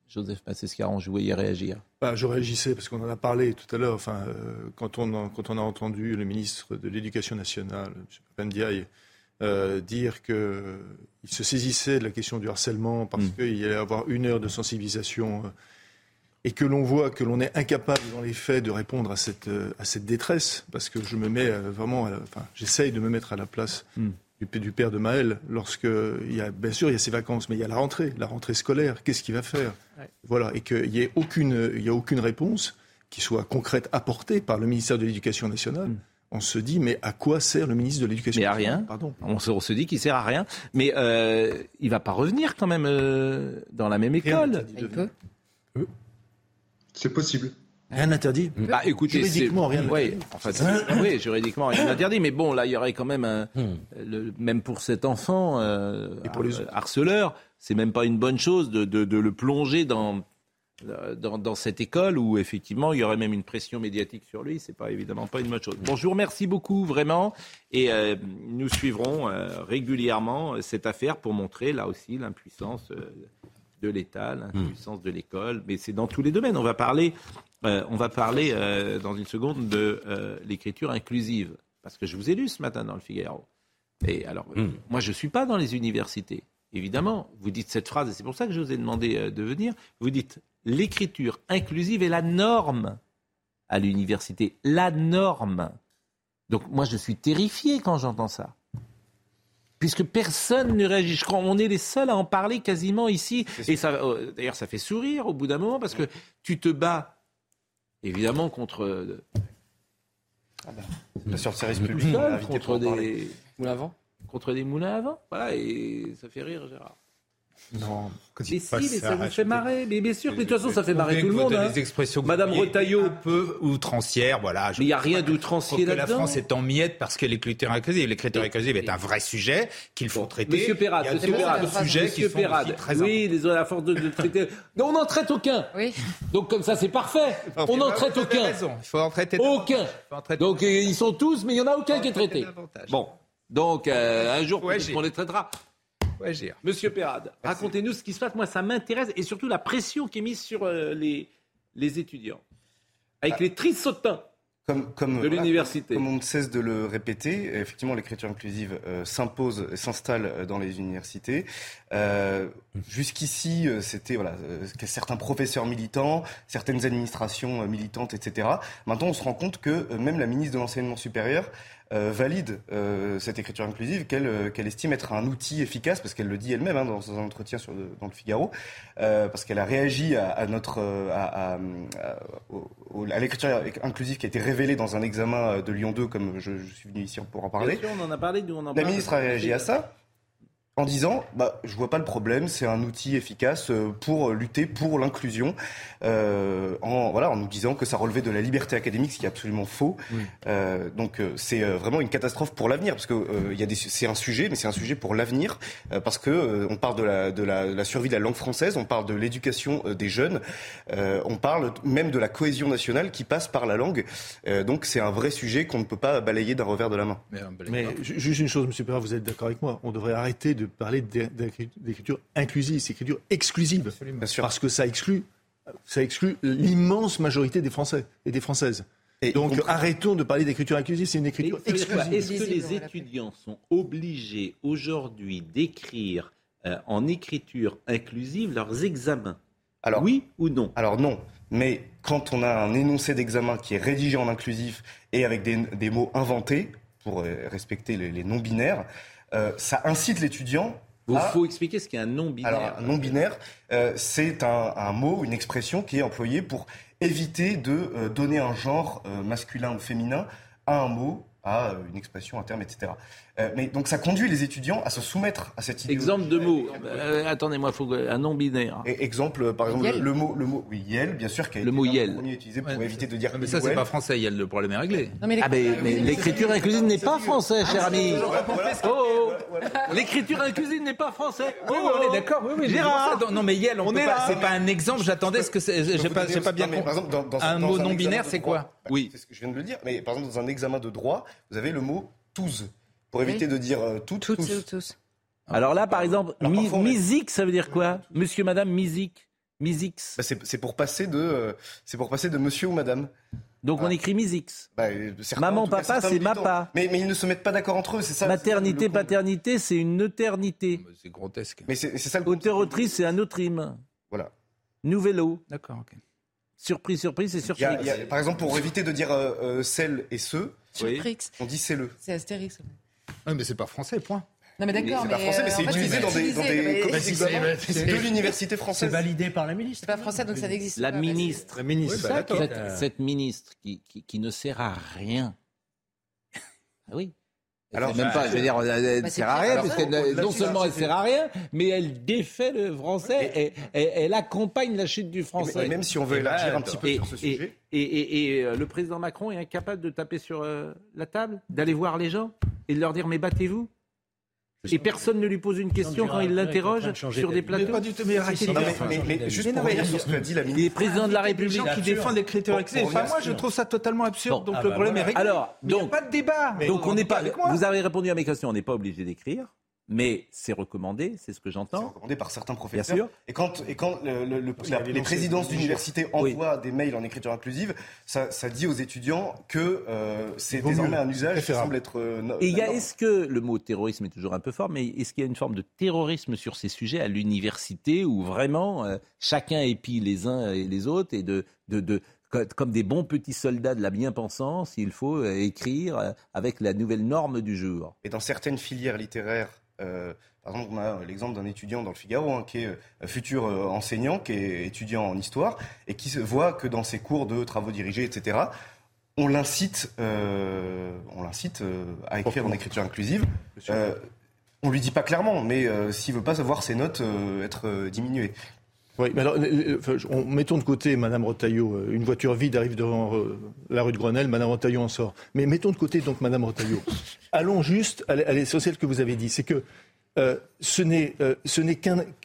Joseph Massescaron, je voyais réagir. Bah, je réagissais parce qu'on en a parlé tout à l'heure. Enfin, euh, quand, on quand on a entendu le ministre de l'Éducation nationale, M. Ndiaye, euh, dire qu'il se saisissait de la question du harcèlement parce mm. qu'il y allait avoir une heure de sensibilisation euh, et que l'on voit que l'on est incapable dans les faits de répondre à cette, euh, à cette détresse, parce que je me mets vraiment, enfin, j'essaye de me mettre à la place mm. Du, du père de Maël, lorsque il y a, bien sûr, il y a ses vacances, mais il y a la rentrée, la rentrée scolaire. Qu'est-ce qu'il va faire? Voilà, et qu'il n'y ait aucune, il y a aucune réponse qui soit concrète apportée par le ministère de l'Éducation nationale. On se dit, mais à quoi sert le ministre de l'Éducation Mais à nationale? rien. Pardon. On se, on se dit qu'il sert à rien. Mais euh, il va pas revenir quand même euh, dans la même école. C'est possible. Rien n'interdit. Bah, écoutez, Juridiquement, rien Oui, n'interdit. enfin, c'est- oui, juridiquement, rien n'interdit. Mais bon, là, il y aurait quand même un, le- même pour cet enfant, euh, Et pour les harceleur, c'est même pas une bonne chose de, de- de le plonger dans, dans, dans cette école où effectivement il y aurait même une pression médiatique sur lui. C'est pas évidemment pas une bonne chose. Bon, je vous remercie beaucoup vraiment et euh, nous suivrons euh, régulièrement euh, cette affaire pour montrer là aussi l'impuissance. euh, de l'État, l'impuissance de l'école, mais c'est dans tous les domaines. On va parler, euh, on va parler euh, dans une seconde de euh, l'écriture inclusive, parce que je vous ai lu ce matin dans le Figaro. Et alors, euh, moi, je suis pas dans les universités. Évidemment, vous dites cette phrase, et c'est pour ça que je vous ai demandé de venir. Vous dites l'écriture inclusive est la norme à l'université, la norme. Donc moi, je suis terrifié quand j'entends ça puisque personne ne réagit. Je crois on est les seuls à en parler quasiment ici. Et ça, euh, d'ailleurs, ça fait sourire au bout d'un moment parce que tu te bats évidemment contre. euh, Bien sûr, le service tout public, on est seul, invité pour contre en parler. des moulins à vent. Contre des moulins à vent. Voilà, et ça fait rire Gérard. Non. Mais si, mais ça vous fait marrer. Mais bien sûr, mais de toute façon, ça fait On marrer tout le de monde. hein. Les expressions Madame Retailleau. Un peu outrancière, voilà. Mais il n'y a rien Je d'outrancier que la là-dedans. France est en miettes parce que l'écriture inclusive. L'écriture inclusive est un vrai sujet qu'il faut traiter. Monsieur Perrade, il y a Monsieur Perrade, sujets Monsieur qui sont Perrade. très oui, les à force de, de traiter. Non, on n'en traite aucun. Donc comme ça, c'est parfait. On n'en traite aucun. raison. Il faut en traiter Aucun. Donc ils sont tous, mais il y en a aucun qui est traité. Bon, donc euh, un jour qu'on les traitera. Faut agir. Monsieur Perrade, racontez-nous ce qui se passe. Moi, ça m'intéresse et surtout la pression qui est mise sur euh, les, les étudiants. Avec les trissotins Comme, comme, de l'université. Comme on ne cesse de le répéter, effectivement, l'écriture inclusive euh, s'impose, et s'installe euh, dans les universités. Euh, Jusqu'ici, c'était voilà, certains professeurs militants, certaines administrations militantes, etc. Maintenant, on se rend compte que même la ministre de l'enseignement supérieur euh, valide euh, cette écriture inclusive qu'elle euh, qu'elle estime être un outil efficace, parce qu'elle le dit elle-même hein, dans un entretien sur le- dans le Figaro, euh, parce qu'elle a réagi à, à notre euh, à, à- à- l'écriture inclusive qui a été révélée dans un examen de Lyon 2, comme je, je suis venu ici pour en parler. Bien sûr, on en a parlé, nous on en La parle. ministre a réagi à ça en disant bah, je vois pas le problème, c'est un outil efficace euh, pour lutter pour l'inclusion, euh, en, voilà, en nous disant que ça relevait de la liberté académique, ce qui est absolument faux. Euh, donc c'est vraiment une catastrophe pour l'avenir, parce que euh, il y a des, c'est un sujet, mais c'est un sujet pour l'avenir, euh, parce que euh, on parle de la, de, la, de la survie de la langue française, on parle de l'éducation euh, des jeunes, euh, on parle même de la cohésion nationale qui passe par la langue. Euh, donc c'est un vrai sujet qu'on ne peut pas balayer d'un revers de la main. Mais ju- juste une chose, Monsieur Perrin, vous êtes d'accord avec moi On devrait arrêter de parler d'é- d'écri- d'écriture inclusive, c'est écriture exclusive, parce que ça exclut, ça exclut l'immense majorité des Français et des Françaises. Donc arrêtons de parler d'écriture inclusive, c'est une écriture exclusive. Est-ce que les étudiants sont obligés aujourd'hui d'écrire euh, en écriture inclusive leurs examens? Alors, Oui ou non? Alors non. Mais quand on a un énoncé d'examen qui est rédigé en inclusif et avec des, des mots inventés pour euh, respecter les, les non-binaires, euh, ça incite l'étudiant. Il à- faut expliquer ce qu'est un non-binaire. Alors, un non-binaire, euh, c'est un, un mot, une expression qui est employée pour éviter de euh, donner un genre masculin ou féminin à un mot, à une expression, un terme, etc. Euh, mais donc ça conduit les étudiants à se soumettre à cette idée. Exemple de mots. Euh, Attendez-moi, faut un non-binaire. Et exemple, euh, par exemple, Yel. le mot, le mot, oui, yel, bien sûr, qui a Le été mot yel. premiers utilisés pour éviter de dire. Mais ça, c'est pas français. Il y a le problème est réglé. ah, mais, mais l'écriture inclusive n'est pas français, cher ami. Oh, oh. L'écriture inclusive n'est pas français. Oui, oui, on est d'accord. Oui, oui, Gérard, non, mais Yel, on, est pas. là. C'est pas un exemple. J'attendais ce que c'est. Je peux J'ai pas, pas bien non, mais par exemple, dans- dans- Un mot non binaire, examen de c'est droit, quoi bah, C'est ce que je viens de le dire. Mais par exemple, dans un examen de droit, vous avez le mot tous pour éviter Oui. de dire euh, toutes, tous. Toutes et tous. Alors là, par exemple, Alors, mi- parfois, ça veut dire quoi? Monsieur, madame, musique. Musique. Bah, c'est pour passer de, euh, c'est pour passer de monsieur ou madame. Donc on écrit musique. Bah, euh, Maman, cas, papa, c'est mapa. Mais, mais ils ne se mettent pas d'accord entre eux, c'est ça. Maternité, ça paternité, c'est une eternité. C'est grotesque. Mais c'est ça le Auteur, autrice, c'est un autre rime. Voilà. Nouvello. D'accord, ok. Surprise, surprise, c'est Il y a- surprise. il y a- par exemple, pour éviter de dire euh, euh, celle et ceux, Surprix. on dit c'est le. C'est Astérix. Oui, mais c'est pas français, point. Non mais d'accord, C'est pas français, mais euh, c'est utilisé dans des, dans des de l'université C'est française. validé par la ministre. C'est pas français, donc ça n'existe La pas. ministre, La ministre. Bah, ça, d'accord. cette, cette ministre qui, qui, qui ne sert à rien. [LAUGHS] Ah oui. Alors, même pas, je veux dire, elle elle ne Bah, c'est sert à rien, parce qu'elle, non seulement elle c'est- sert à rien, mais elle défait le français et, et- elle accompagne la chute du français. Même si on veut élargir un petit peu Et, sur ce et- sujet. et- et- et, euh, le président Macron est incapable de taper sur euh, la table, d'aller voir les gens et de leur dire mais battez-vous. Et personne ne lui pose une question quand il l'interroge sur des plateaux. pas du tout, mais arrêtez mais, mais- mais juste Mais pour mais revenir sur ce qu'a dit la ministre. président de la République. qui défendent exclusive. bon, Enfin, moi, je trouve ça totalement absurde. Donc ah le bah problème voilà. est réglé. Alors, Mais il n'y a donc- pas de débat. Donc on n'est pas. Vous avez répondu à mes questions. On n'est pas obligé d'écrire, mais c'est recommandé. C'est ce que C'est j'entends. recommandé par certains Bien professeurs. sûr. Et quand, et quand le- le- le- qu'il y la- avait les présidences d'université Oui. envoient des mails en écriture inclusive, ça, ça dit aux étudiants que euh, c'est désormais un usage qui semble être. euh, Et il y a, norme. est-ce que le mot terrorisme est toujours un peu fort, mais est-ce qu'il y a une forme de terrorisme sur ces sujets à l'université où vraiment euh, chacun épie les uns et les autres et de, de, de co- comme des bons petits soldats de la bien-pensance, il faut euh, écrire avec la nouvelle norme du jour? Et dans certaines filières littéraires, euh, par exemple, on a l'exemple d'un étudiant dans le Figaro, hein, qui est euh, futur euh, enseignant, qui est étudiant en histoire, et qui se voit que dans ses cours de travaux dirigés, etc., on l'incite, on l'incite à écrire en écriture inclusive. On lui dit pas clairement, mais s'il veut pas voir ses notes être diminuées. Oui, mais alors, on, mettons de côté Madame Rotaillot. euh, Une voiture vide arrive devant euh, la rue de Grenelle, Madame Rotaillot en sort. Mais mettons de côté donc Madame Rotaillot. [LAUGHS] Allons juste à, l'essentiel que vous avez dit. C'est que euh, ce n'est euh,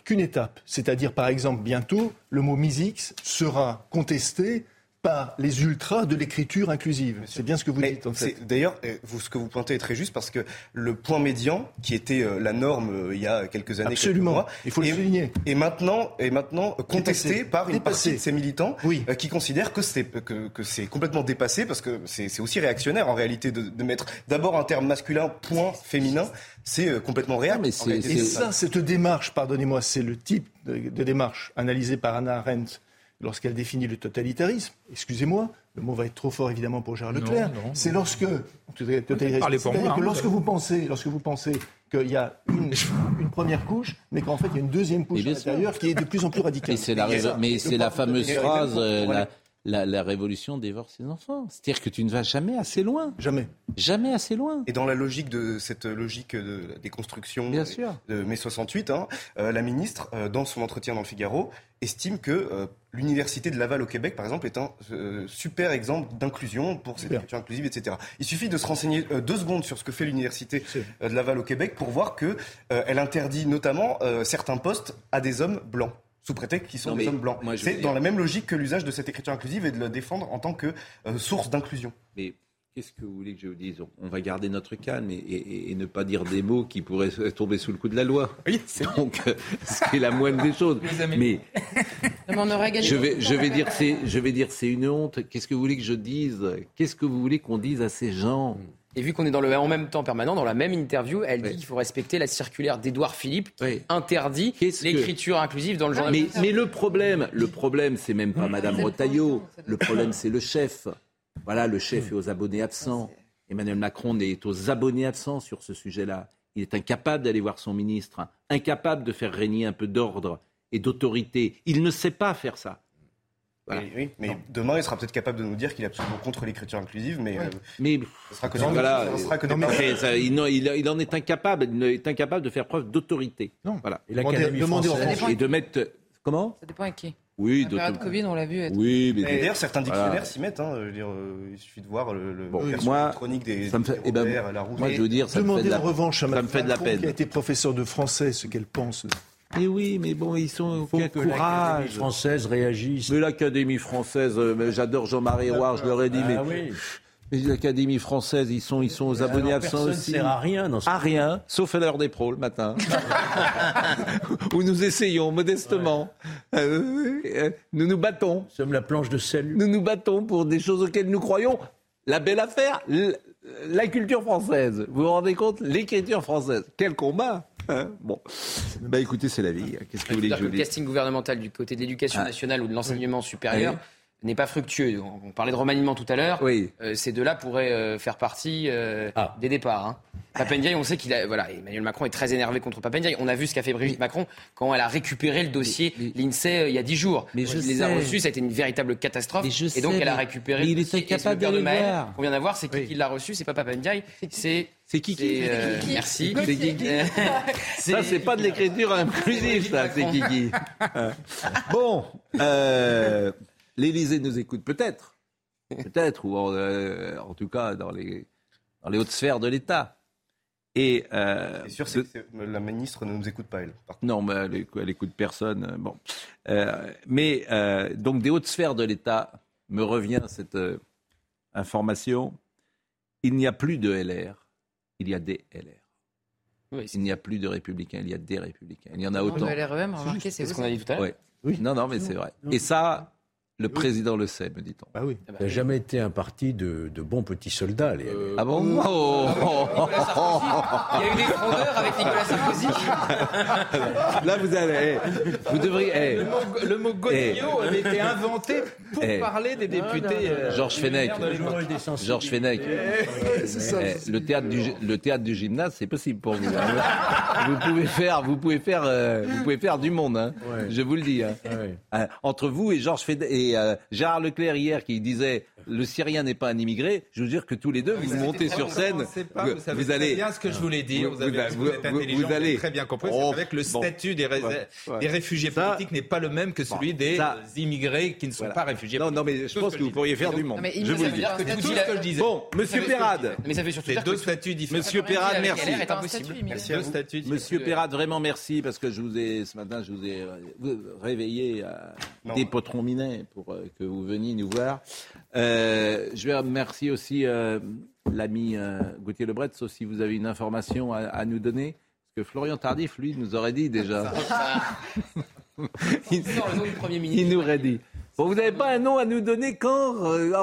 qu'une étape. C'est-à-dire, par exemple, bientôt, le mot MISX sera contesté par les ultras de l'écriture inclusive. C'est bien ce que vous Mais dites, en fait. D'ailleurs, euh, ce que vous pointez est très juste parce que le point médian, qui était euh, la norme euh, il y a quelques années, Absolument. quelques mois, Il faut le est, souligner. est maintenant, est maintenant contesté Dépassé. par une Dépassé. partie de ces militants Oui. qui considèrent que c'est que, que c'est complètement dépassé parce que c'est aussi réactionnaire en réalité de, de mettre d'abord un terme masculin point féminin, c'est complètement réel. mais c'est- Et ça, cette démarche, pardonnez-moi, c'est le type de, de démarche analysée par Anna Arendt lorsqu'elle définit le totalitarisme. Excusez-moi, le mot va être trop fort évidemment pour Gérard Leclerc. C'est lorsque totalitarisme, pour que hein. lorsque vous pensez, lorsque vous pensez qu'il y a une, [LAUGHS] une première couche, mais qu'en fait il y a une deuxième couche à l'intérieur qui est de plus en plus radicale. Mais c'est la, mais c'est fameuse phrase, euh, la, la, la révolution dévore ses enfants. C'est-à-dire que tu ne vas jamais assez loin. Jamais. Jamais assez loin. Et dans la logique de cette logique de la déconstruction Bien sûr. de mai 68, hein, euh, la ministre, euh, dans son entretien dans le Figaro, estime que euh, l'université de Laval au Québec, par exemple, est un euh, super exemple d'inclusion pour cette écriture inclusive, etc. Il suffit de se renseigner euh, deux secondes sur ce que fait l'université euh, de Laval au Québec pour voir que euh, elle interdit notamment euh, certains postes à des hommes blancs sous prétexte qu'ils sont Non, des hommes blancs. C'est dans la même logique que l'usage de cette écriture inclusive et de la défendre en tant que euh, source d'inclusion. Mais qu'est-ce que vous voulez que je vous dise? On va garder notre calme et, et- et ne pas dire des mots qui pourraient tomber sous le coup de la loi. Donc, euh, c'est la moindre des choses. [LAUGHS] Mais Non, mais on aurait gagné je vais, je vais dire, c'est, même. je vais dire, c'est une honte. Qu'est-ce que vous voulez que je dise? Qu'est-ce que vous voulez qu'on dise à ces gens? Et vu qu'on est dans le en même temps permanent, dans la même interview, elle dit Oui. qu'il faut respecter la circulaire d'Édouard Philippe qui Oui. interdit que- l'écriture inclusive dans le journal. mais, mais le problème, le problème, c'est même pas Madame Rotaillot. Le problème, c'est le chef. Voilà, le chef est aux abonnés absents. Emmanuel Macron est aux abonnés absents sur ce sujet-là. Il est incapable d'aller voir son ministre, incapable de faire régner un peu d'ordre et d'autorité. Il ne sait pas faire ça. Voilà. Oui, oui, mais demain, il sera peut-être capable de nous dire qu'il est absolument contre l'écriture inclusive, mais euh, Mais ce sera que Non, des- voilà. ce sera que des Non, mais paroles. c'est- ça, il, non, il- il en est incapable. Il est incapable de faire preuve d'autorité. Non. Voilà. Et l'Académie Demandez- demandez. Et de mettre comment? Ça dépend à qui. Oui, La période d'autres- Covid, on l'a vu. Être... Oui, mais Et D'ailleurs, certains Voilà. dictionnaires s'y mettent. Hein, je veux dire, euh, il suffit de voir le, le Bon, moi, électronique des, ça me fait- des eh ben, Robert, Larousse. moi, je veux dire, ça me fait Demandez de la, en revanche à ça me Mme fait de la Macron, qui a peine. été professeur de français, ce qu'elle pense. Mais oui, mais bon, ils sont faut aucun que l'Académie française réagisse. Mais l'Académie française, euh, mais j'adore Jean-Marie Roire, je leur ai dit, mais, Ah oui. Mais l'Académie française, ils sont, ils sont aux abonnés Alors, absents aussi. sert à rien dans ce À rien, sauf à l'heure des pros le matin. [LAUGHS] Où nous essayons modestement. Euh, euh, nous nous battons. Nous sommes la planche de salut. Nous nous battons pour des choses auxquelles nous croyons. La belle affaire, la culture française. Vous vous rendez compte? L'écriture française. Quel combat hein? Bon. Bah écoutez, c'est la vie. Qu'est-ce que vous voulez que je le casting gouvernemental du côté de l'éducation Ah. nationale ou de l'enseignement supérieur Oui. N'est pas fructueux. On on parlait de remaniement tout à l'heure. Oui. Euh, ces deux-là pourraient euh, faire partie euh, Ah. des départs. hein. Papendiaï, on sait qu'il a. Voilà, Emmanuel Macron est très énervé contre Papendiaï. On a vu ce qu'a fait Brigitte Macron quand elle a récupéré le dossier l'INSEE il y a 10 jours. Mais il je les a reçus, ça a été une véritable catastrophe. Et donc elle a récupéré mais le il était capable de le voir. qu'on vient d'avoir, c'est qui qui l'a reçu C'est pas Papendiaï, c'est. C'est C'est Kiki. Merci. C'est Kiki. [LAUGHS] Ça, c'est pas de l'écriture inclusive, ça, c'est Kiki. Euh, Bon, euh, l'Élysée nous écoute peut-être. Peut-être, ou en, euh, en tout cas dans les, dans les hautes sphères de l'État. Et euh, C'est sûr, que la ministre ne nous écoute pas, elle. non, mais elle, elle écoute personne. euh, Bon, Euh, mais euh, donc des hautes sphères de l'État me revient cette euh, information. Il n'y a plus de LR, il y a des LR. il n'y a plus de républicains, il y a des républicains. Il y en a Non, autant. de LREM, remarquez, c'est ce qu'on a dit tout à l'heure. Oui. Non, non, mais c'est vrai. Et ça, le président le sait, me dit-on. Ah oui. Ça n'a jamais été un parti de, de bons petits soldats. Les... Ah bon Oh. Il y a eu des frondeurs avec Nicolas Sarkozy. [LAUGHS] Là, vous allez. eh, vous devriez. eh, Le mot, le mot godillot avait été inventé pour Eh. parler des députés. euh, Georges Fenech. de. Georges Fenech. Eh, Eh, le théâtre du le théâtre du gymnase, c'est possible pour vous. hein. vous pouvez faire, vous pouvez faire, euh, vous pouvez faire du monde. hein. Je vous le dis. hein. Euh, entre vous et Georges Fenech et euh, Gérard Leclerc hier qui disait le Syrien n'est pas un immigré. Je veux dire que tous les deux, vous montez sur scène. Pas, vous, savez très allez bien ce que je voulais dire. Vous, avez, vous- vous êtes vous- intelligent, vous vous allez- très bien compris. Oh, avec le bon. statut des, rés- Ouais, ouais. des réfugiés Ça- politiques n'est pas le même que celui des ça- immigrés qui ne sont Voilà. pas réfugiés. Non, non, mais je pense que vous pourriez faire du monde. mais il Je vous le dis. que tout ce que je disais. Bon, Monsieur Perrade. Mais ça fait surtout deux statuts différents. Monsieur Perrade, merci. merci. vous. Statut Monsieur Perrade, vraiment merci parce que je vous ai ce matin, je vous ai vous- réveillé à des potrons minets pour euh, que vous veniez nous voir. Euh, je vais remercier aussi euh, l'ami euh, Gauthier Lebret, sauf si vous avez une information à, à nous donner. Parce que Florian Tardif, lui, nous aurait dit déjà. [LAUGHS] il, il nous aurait dit. Bon, vous n'avez pas un nom à nous donner quand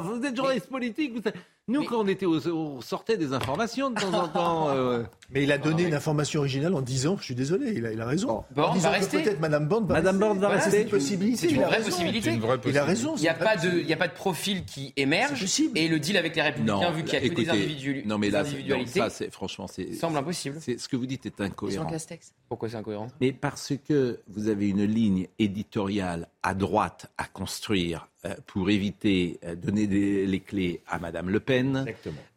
Vous êtes journaliste politique. vous savez- nous, quand on était, au- on sortait des informations de temps en [LAUGHS] temps. euh, Mais il a donné une information originale en disant, je suis désolé, il a, il a raison. En disant va que rester. peut-être Madame Borne va Madame rester. Borne va Voilà, rester. C'est une possibilité. C'est une vraie possibilité. Il a raison. Il n'y a, pas de- il y a pas de profil qui émerge. Et le deal avec les Républicains, vu qu'il y a que des, écoutez, non, mais là, individualités, non, ça, franchement, c'est semble impossible. c'est- ce que vous dites est incohérent. Pourquoi c'est incohérent? Mais parce que vous avez une ligne éditoriale à droite à construire euh, pour éviter euh, donner des- les clés à Madame Le Pen.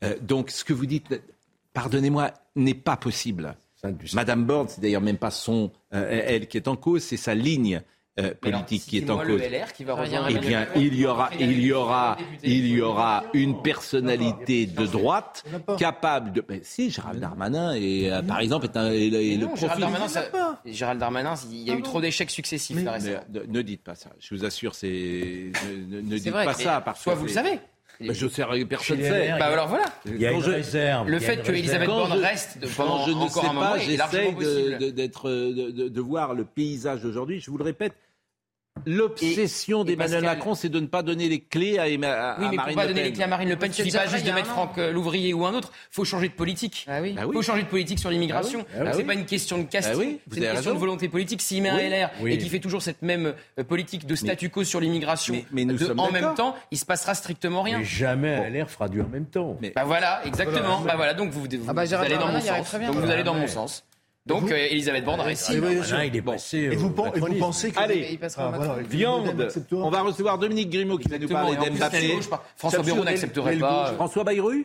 Euh, donc ce que vous dites, pardonnez-moi, n'est pas possible. Madame Borne, c'est d'ailleurs même pas son, euh, elle qui est en cause, c'est sa ligne euh, politique qui est en cause. le LR qui va Eh bien, il y aura, il y aura, il y aura une personnalité de droite capable de. Mais si, Gérald Darmanin est, euh, par exemple, est, un, est le- est le Non, Gérald profil. Darmanin, ça- Gérald Darmanin, il y a eu trop d'échecs successifs là, Mais récemment. ne, ne dites pas ça. Je vous assure, c'est ne, dites vrai, pas ça parce soit vous le savez. Ben, je sais, personne ne sait. Bah alors voilà. Il y a une je- réserve. Le fait qu'Elisabeth réserve. Borne reste quand pendant je ne encore sais un moment pas, j'essaye possible. de, de- d'être, de, de- de voir le paysage d'aujourd'hui. Je vous le répète, l'obsession d'Emmanuel Pascal- Macron, c'est de ne pas donner les clés à, Emma- à- Oui, à mais pour Marine pas Le donner Pen. les clés à Marine Le Pen, il suffit pas juste il de a mettre Franck euh, Louvrier ou un autre. faut changer de politique. Ah oui. Bah Il oui. faut changer de politique sur l'immigration. Ah oui. Ah c'est oui. pas une question de casting, Ah oui, vous c'est une question raison. de volonté politique. S'il met un Oui. LR Oui. et qui fait toujours cette même euh, politique de statu quo sur l'immigration Mais- mais nous de- sommes en même temps, il se passera strictement rien. Mais jamais un LR fera du en même temps. Bah voilà, exactement. Bah voilà, donc vous, vous, Ah bah, allez dans mon il sens. Donc vous allez dans mon sens. Donc euh, Elisabeth Borne reste. Ah, il est passé. Et au vous, pen- et vous pensez que... Allez, Il passera Ah, voilà, Pen Viande. On va recevoir Dominique Grimaud qui va nous parler d'Mbappé. François Bayrou n'accepterait pas. euh, François Bayrou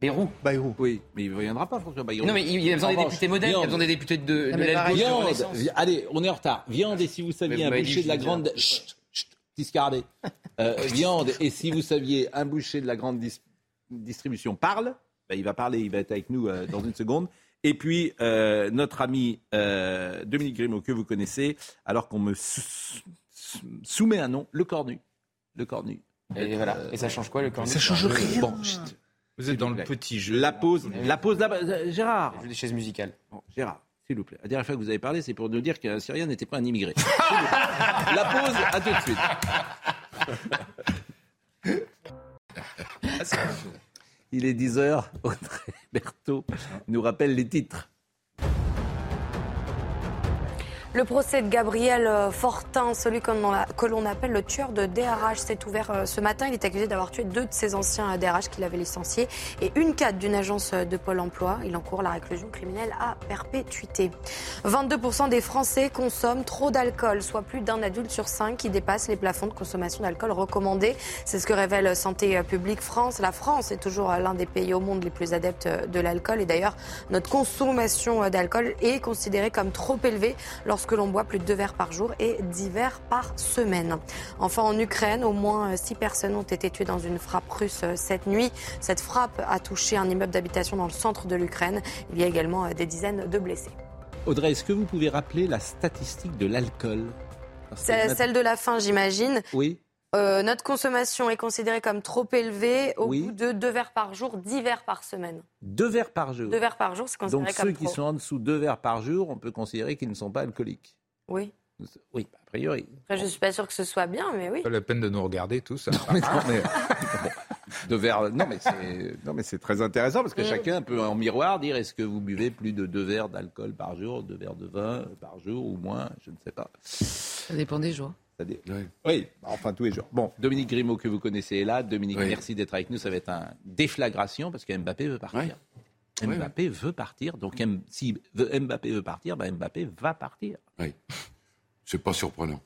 Bayrou. Bayrou. Oui, mais il ne reviendra pas, François Bayrou. Non mais il y a besoin des députés modernes, il y a besoin des députés de, de Ah, l'aile Viande. Allez, on est en retard. Viande, et si vous saviez un boucher de la grande. Chut, chut, discardé. Euh, viande, et si vous saviez un boucher de la grande dis- distribution parle, ben, il va parler, il va être avec nous euh, dans une seconde. Et puis, euh, notre ami euh, Dominique Grimaud, que vous connaissez, alors qu'on me sou- sou- soumet un nom, le cornu. Le cornu. Et voilà. Et ça change quoi le cornet Ça change rien. Bon. Vous êtes dans le petit jeu. la pause, la pause là-bas. Euh, Gérard, Je des chaises musicales. Bon, Gérard, s'il vous plaît. La dernière fois que vous avez parlé, c'est pour nous dire qu'un Syrien n'était pas un immigré. La pause, à tout de suite. [LAUGHS] Il est 10h. Audrey Berthaud nous rappelle les titres. Le procès de Gabriel euh, Fortin, celui que l'on appelle le tueur de DRH, s'est ouvert euh, ce matin. Il est accusé d'avoir tué deux de ses anciens DRH qu'il avait licenciés et une cadre d'une agence de Pôle emploi. Il encourt la réclusion criminelle à perpétuité. 22% des Français consomment trop d'alcool, soit plus d'un adulte sur cinq qui dépasse les plafonds de consommation d'alcool recommandés. C'est ce que révèle Santé publique France. La France est toujours l'un des pays au monde les plus adeptes de l'alcool et d'ailleurs notre consommation d'alcool est considérée comme trop élevée l'on boit plus de deux verres par jour et dix verres par semaine. Enfin, en Ukraine, au moins six personnes ont été tuées dans une frappe russe cette nuit. Cette frappe a touché un immeuble d'habitation dans le centre de l'Ukraine. Il y a également des dizaines de blessés. Audrey, est-ce que vous pouvez rappeler la statistique de l'alcool? Celle de la fin, j'imagine. Oui. Euh, notre consommation est considérée comme trop élevée au bout de deux verres par jour, dix verres par semaine. Deux verres par jour Deux verres par jour, c'est considéré Donc comme ceux qui sont en dessous de deux verres par jour, on peut considérer qu'ils ne sont pas alcooliques. Oui. Oui, a priori. Après, je ne suis pas sûr que ce soit bien, mais oui. Pas la peine de nous regarder tous. Non, mais, non, mais- deux verres. Non, mais c'est non, mais c'est très intéressant parce que Mm. chacun peut en miroir dire est-ce que vous buvez plus de deux verres d'alcool par jour, deux verres de vin par jour ou moins, je ne sais pas. Ça dépend des jours. Oui, enfin tous les jours. Bon, Dominique Grimaud que vous connaissez est là. Dominique, Oui. merci d'être avec nous. Ça va être un déflagration parce que Mbappé veut partir. Mbappé veut partir. Donc M- si Mbappé veut partir, ben Mbappé va partir. Oui. C'est pas surprenant.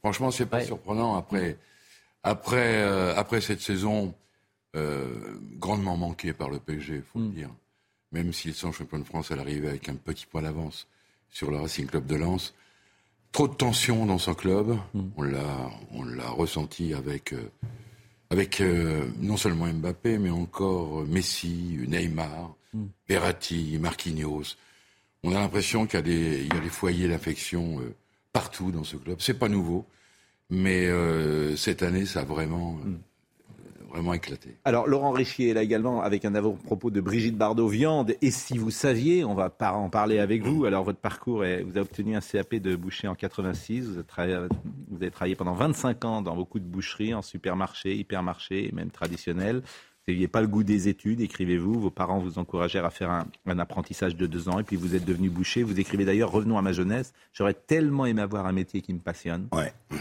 Franchement, c'est pas surprenant après, après, euh, après cette saison euh, grandement manquée par le PSG, il faut le dire. Même s'ils sont champions de France à l'arrivée avec un petit point d'avance sur le Racing Club de Lens. Trop de tension dans son club. On l'a, on l'a ressenti avec, euh, avec euh, non seulement Mbappé, mais encore euh, Messi, Neymar, Verratti, Marquinhos. On a l'impression qu'il y a des, il y a des foyers d'infection euh, partout dans ce club. C'est pas nouveau, mais cette année, ça a vraiment, euh, vraiment éclaté. Alors, Laurent Richier est là également avec un avant-propos de Brigitte Bardot-Viande. Et si vous saviez, on va par- en parler avec vous. Alors, votre parcours, est, vous avez obtenu un CAP de boucher en 86. Vous avez, travaillé, vous avez travaillé pendant 25 ans dans beaucoup de boucheries, en supermarché, hypermarché et même traditionnel. Vous n'aviez pas le goût des études, écrivez-vous. Vos parents vous encouragèrent à faire un, un apprentissage de deux ans et puis vous êtes devenu boucher. Vous écrivez d'ailleurs Revenons à ma jeunesse. J'aurais tellement aimé avoir un métier qui me passionne.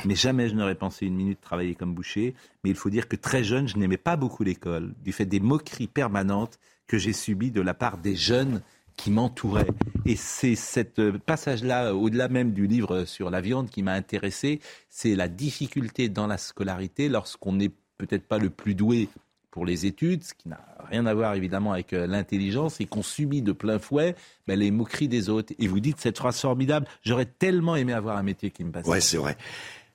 Mais jamais je n'aurais pensé une minute travailler comme boucher. Mais il faut dire que très jeune, je n'aimais pas beaucoup l'école, du fait des moqueries permanentes que j'ai subies de la part des jeunes qui m'entouraient. Et c'est ce passage-là, au-delà même du livre sur la viande, qui m'a intéressé. C'est la difficulté dans la scolarité lorsqu'on n'est peut-être pas le plus doué pour les études, ce qui n'a rien à voir évidemment avec euh, l'intelligence, et qu'on subit de plein fouet ben, les moqueries des autres. Et vous dites cette phrase formidable, j'aurais tellement aimé avoir un métier qui me passe. Ouais, c'est vrai.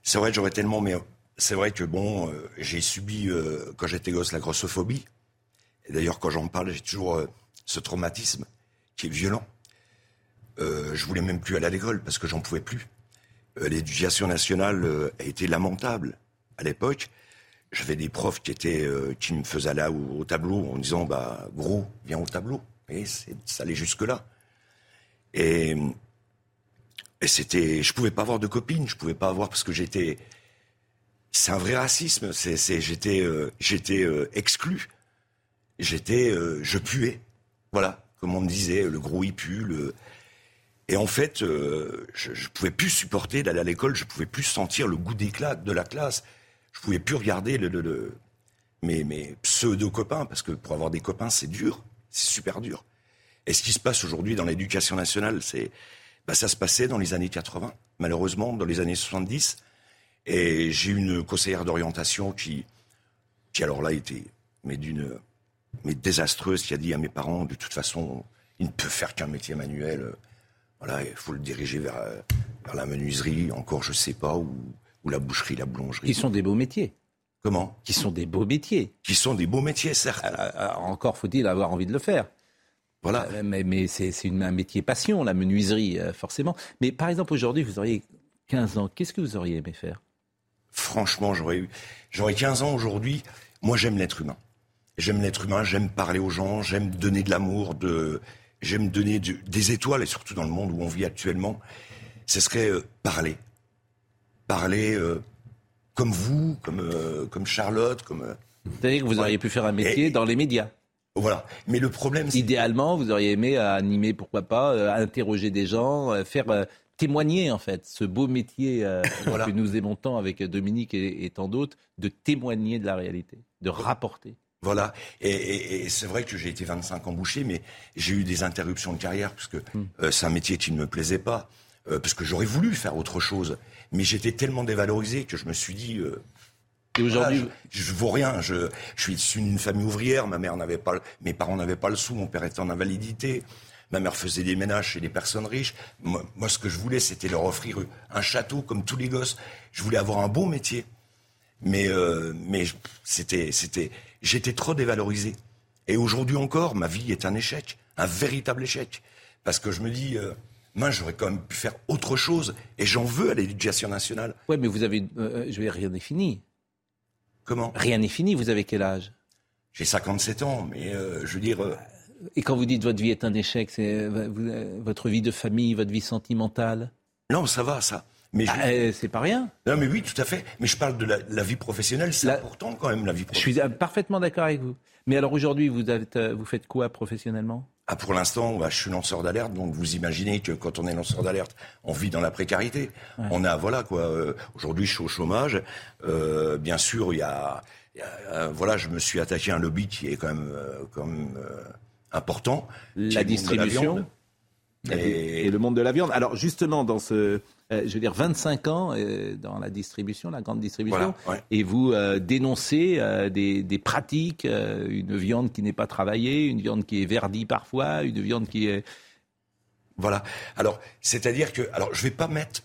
C'est vrai, j'aurais tellement, mais c'est vrai que bon, euh, j'ai subi euh, quand j'étais gosse la grossophobie. Et d'ailleurs, quand j'en parle, j'ai toujours ce traumatisme qui est violent. Je voulais même plus aller à l'école parce que j'en pouvais plus. L'éducation nationale a été lamentable à l'époque. J'avais des profs euh, qui me faisaient aller au, au tableau en disant bah gros viens au tableau. Et ça allait jusque là. Et et c'était, je pouvais pas avoir de copine, je pouvais pas avoir parce que j'étais, c'est un vrai racisme. C'est, j'étais, euh, j'étais euh, exclu. J'étais, euh, je puais. Voilà, comme on me disait, le gros il pue. Le... Et en fait, je, je pouvais plus supporter d'aller à l'école. Je pouvais plus sentir le goût d'éclat de la classe. Je pouvais plus regarder mes, mes pseudo copains parce que pour avoir des copains, c'est dur, c'est super dur. Et ce qui se passe aujourd'hui dans l'éducation nationale, c'est bah, ça se passait dans les années 80, malheureusement, dans les années 70. Et j'ai une conseillère d'orientation qui, qui alors là était mais d'une mais désastreuse, qui a dit à mes parents, de toute façon, il ne peut faire qu'un métier manuel. Voilà, il faut le diriger vers, vers la menuiserie, encore je sais pas, ou, ou la boucherie, la boulangerie. Qui sont des beaux métiers. Comment? Qui sont des beaux métiers. Qui sont des beaux métiers, certes. encore faut-il avoir envie de le faire. Voilà. Euh, Mais, mais c'est un métier passion, la menuiserie, euh, forcément. Mais par exemple, aujourd'hui, vous auriez 15 ans. Qu'est-ce que vous auriez aimé faire? Franchement, j'aurais eu, j'aurais 15 ans aujourd'hui. Moi, j'aime l'être humain. J'aime l'être humain, j'aime parler aux gens, j'aime donner de l'amour, de, j'aime donner des étoiles, et surtout dans le monde où on vit actuellement. Ce serait euh, parler. Parler euh, comme vous, comme, euh, comme Charlotte, comme. euh, C'est-à-dire que vous auriez pu faire un métier dans les médias. Voilà. Mais le problème, Idéalement, vous auriez aimé animer, pourquoi pas, euh, interroger des gens, euh, faire euh, témoigner en fait ce beau métier [LAUGHS] que nous aimons tant avec Dominique et, tant d'autres, de témoigner de la réalité, de rapporter. Voilà, et, c'est vrai que j'ai été 25 ans boucher, mais j'ai eu des interruptions de carrière parce que hmm. c'est un métier qui ne me plaisait pas, euh, parce que j'aurais voulu faire autre chose, mais j'étais tellement dévalorisé que je me suis dit. et aujourd'hui, je, je, vaux rien. Je, je suis issu d'une famille ouvrière. Ma mère n'avait pas, mes parents n'avaient pas le sou. Mon père était en invalidité. Ma mère faisait des ménages chez des personnes riches. Moi, ce que je voulais, c'était leur offrir un château comme tous les gosses. Je voulais avoir un beau métier. Mais, euh, mais c'était, c'était, j'étais trop dévalorisé. Et aujourd'hui encore, ma vie est un échec, un véritable échec. Parce que je me dis, euh, mince, j'aurais quand même pu faire autre chose. Et j'en veux à l'éducation nationale. Oui, mais vous avez, euh, je vais rien n'est fini. Comment? Rien n'est fini. Vous avez quel âge? J'ai 57 ans, mais je veux dire. Et quand vous dites votre vie est un échec, c'est euh, euh, votre vie de famille, votre vie sentimentale? Non, ça va, ça. Mais ah, euh, c'est pas rien. Non, mais oui, tout à fait. Mais je parle de la, vie professionnelle, c'est important quand même, la vie professionnelle. Je suis parfaitement d'accord avec vous. Mais alors aujourd'hui, vous, vous faites quoi professionnellement? Ah, pour l'instant, bah, je suis lanceur d'alerte, donc vous imaginez que quand on est lanceur d'alerte, on vit dans la précarité. On a, voilà quoi. aujourd'hui, je suis au chômage. bien sûr, il y a, voilà, je me suis attaqué à un lobby qui est quand même, quand même important. La distribution. Et... le monde de la viande. Alors justement, dans ce, euh, je veux dire, 25 ans euh, dans la distribution, la grande distribution, et vous euh, dénoncez des, des, pratiques, une viande qui n'est pas travaillée, une viande qui est verdie parfois, une viande qui est... Voilà. Alors, c'est-à-dire que, alors, je vais pas mettre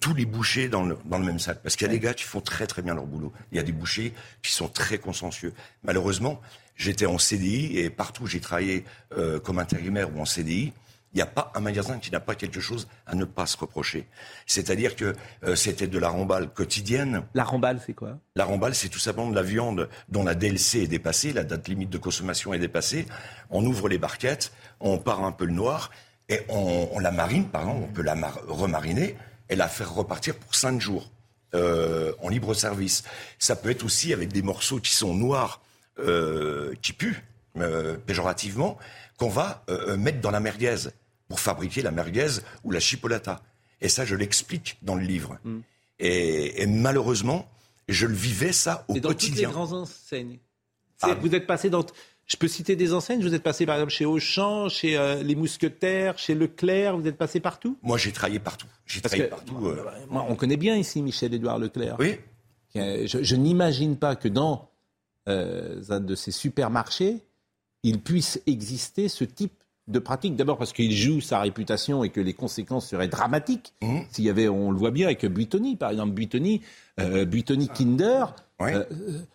tous les bouchers dans le, dans le même sac, parce qu'il y a des gars qui font très très bien leur boulot. Il y a des bouchers qui sont très consciencieux. Malheureusement, J'étais en CDI et partout j'ai travaillé euh, comme intérimaire ou en CDI. Il n'y a pas un magasin qui n'a pas quelque chose à ne pas se reprocher. C'est-à-dire que euh, c'était de la remballe quotidienne. La remballe, c'est quoi? La remballe, c'est tout simplement de la viande dont la DLC est dépassée, la date limite de consommation est dépassée. On ouvre les barquettes, on part un peu le noir et on, la marine, par exemple, on peut la remariner et la faire repartir pour cinq jours. Euh, en libre service. Ça peut être aussi avec des morceaux qui sont noirs euh, qui pue euh, péjorativement qu'on va mettre dans la merguez pour fabriquer la merguez ou la chipolata. Et ça, je l'explique dans le livre. Mm. Et, malheureusement, je le vivais ça au et dans quotidien. Toutes les grandes enseignes. Ah. Vous êtes passé dans. Je peux citer des enseignes? Vous êtes passé par exemple chez Auchan, chez les Mousquetaires, chez Leclerc. Vous êtes passé partout? Moi, j'ai travaillé partout. J'ai travaillé partout. Moi, on connaît bien ici Michel-Édouard Leclerc. Oui. je n'imagine pas que dans euh, un de ces supermarchés, il puisse exister ce type de pratique. D'abord parce qu'il joue sa réputation et que les conséquences seraient dramatiques. Mmh. S'il y avait, on le voit bien avec Buitoni, par exemple, Buitoni, euh, Buitoni Kinder, euh,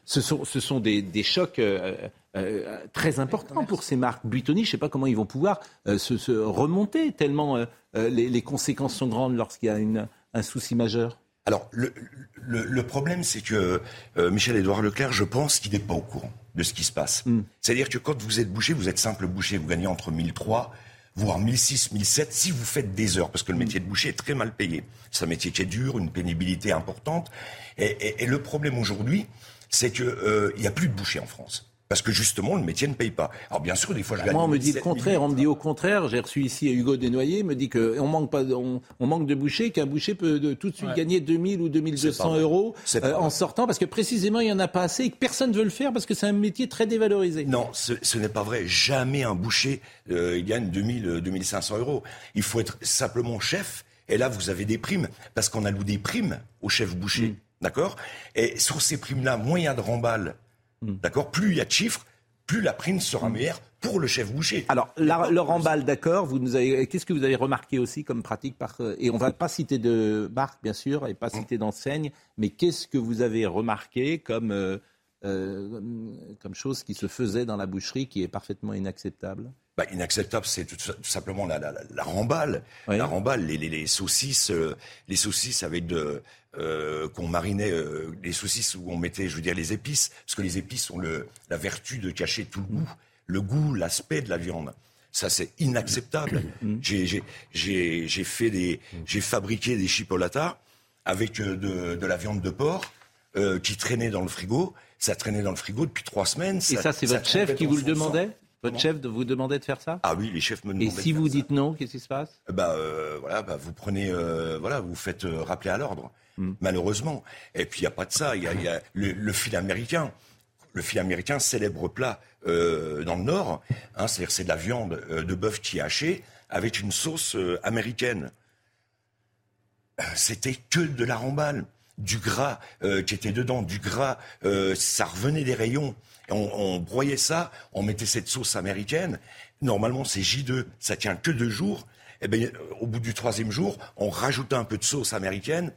ce sont, ce sont des, des chocs euh, euh, très importants pour ces marques. Buitoni, je ne sais pas comment ils vont pouvoir se, se, remonter tellement les, les, conséquences sont grandes lorsqu'il y a une, un souci majeur. Alors, le, le, problème, c'est que euh, Michel-Édouard Leclerc, je pense qu'il n'est pas au courant de ce qui se passe. Mm. C'est-à-dire que quand vous êtes boucher, vous êtes simple boucher, vous gagnez entre 1003 voire 1006, 1007, si vous faites des heures, parce que le métier de boucher est très mal payé. C'est un métier qui est dur, une pénibilité importante. Et, le problème aujourd'hui, c'est qu'il euh, n'y a plus de boucher en France. Parce que justement, le métier ne paye pas. Alors bien sûr, des fois, je gagne. Moi, on me dit le contraire. On me dit au contraire. J'ai reçu ici Hugo Desnoyers, me dit qu'on manque pas, on, manque de bouchers, qu'un boucher peut de, tout de suite gagner 2000 ou 2200 euros euh, en sortant, parce que précisément, il y en a pas assez et que personne ne veut le faire parce que c'est un métier très dévalorisé. Non, ce, n'est pas vrai. Jamais un boucher euh, gagne 2000, 2500 euh, euros. Il faut être simplement chef. Et là, vous avez des primes, parce qu'on alloue des primes aux chefs bouchers. Mm. D'accord? Et sur ces primes-là, il a de remballes Hmm. D'accord Plus il y a de chiffres, plus la prime sera hmm. meilleure pour le chef boucher. Alors, Laurent Ball, d'accord, vous nous avez, qu'est-ce que vous avez remarqué aussi comme pratique par, et on ne va pas citer de marque, bien sûr, et pas hmm. citer d'enseigne, mais qu'est-ce que vous avez remarqué comme, euh, euh, comme chose qui se faisait dans la boucherie qui est parfaitement inacceptable? Bah, inacceptable, c'est tout, simplement la, la, la remballe. La remballe, les, les, les saucisses, euh, les saucisses avec de, euh, qu'on marinait, euh, les saucisses où on mettait, je veux dire, les épices, parce que les épices ont le, la vertu de cacher tout le goût, le goût, l'aspect de la viande. Ça, c'est inacceptable. Mm. J'ai fait des, j'ai fabriqué des chipolatas avec euh, de, de, la viande de porc qui traînait dans le frigo. Ça traînait dans le frigo depuis trois semaines. Et ça, c'est votre chef qui vous le demandait Votre chef vous demandait de faire ça Ah oui, les chefs me Et demandaient. si de vous ça. dites non, qu'est-ce qui se passe bah euh, voilà, bah, vous prenez, euh, voilà, vous faites rappeler à l'ordre, malheureusement. Et puis il y a pas de ça. Il y a, le, le fil américain. Le fil américain, célèbre plat euh, dans le Nord. Hein, C'est-à-dire c'est de la viande euh, de bœuf qui est hachée avec une sauce euh, américaine. C'était que de la du gras qui était dedans, du gras. ça revenait des rayons. On, broyait ça, on mettait cette sauce américaine. Normalement, c'est J2, ça tient que deux jours. Ben, euh, au bout du troisième jour, on rajoutait un peu de sauce américaine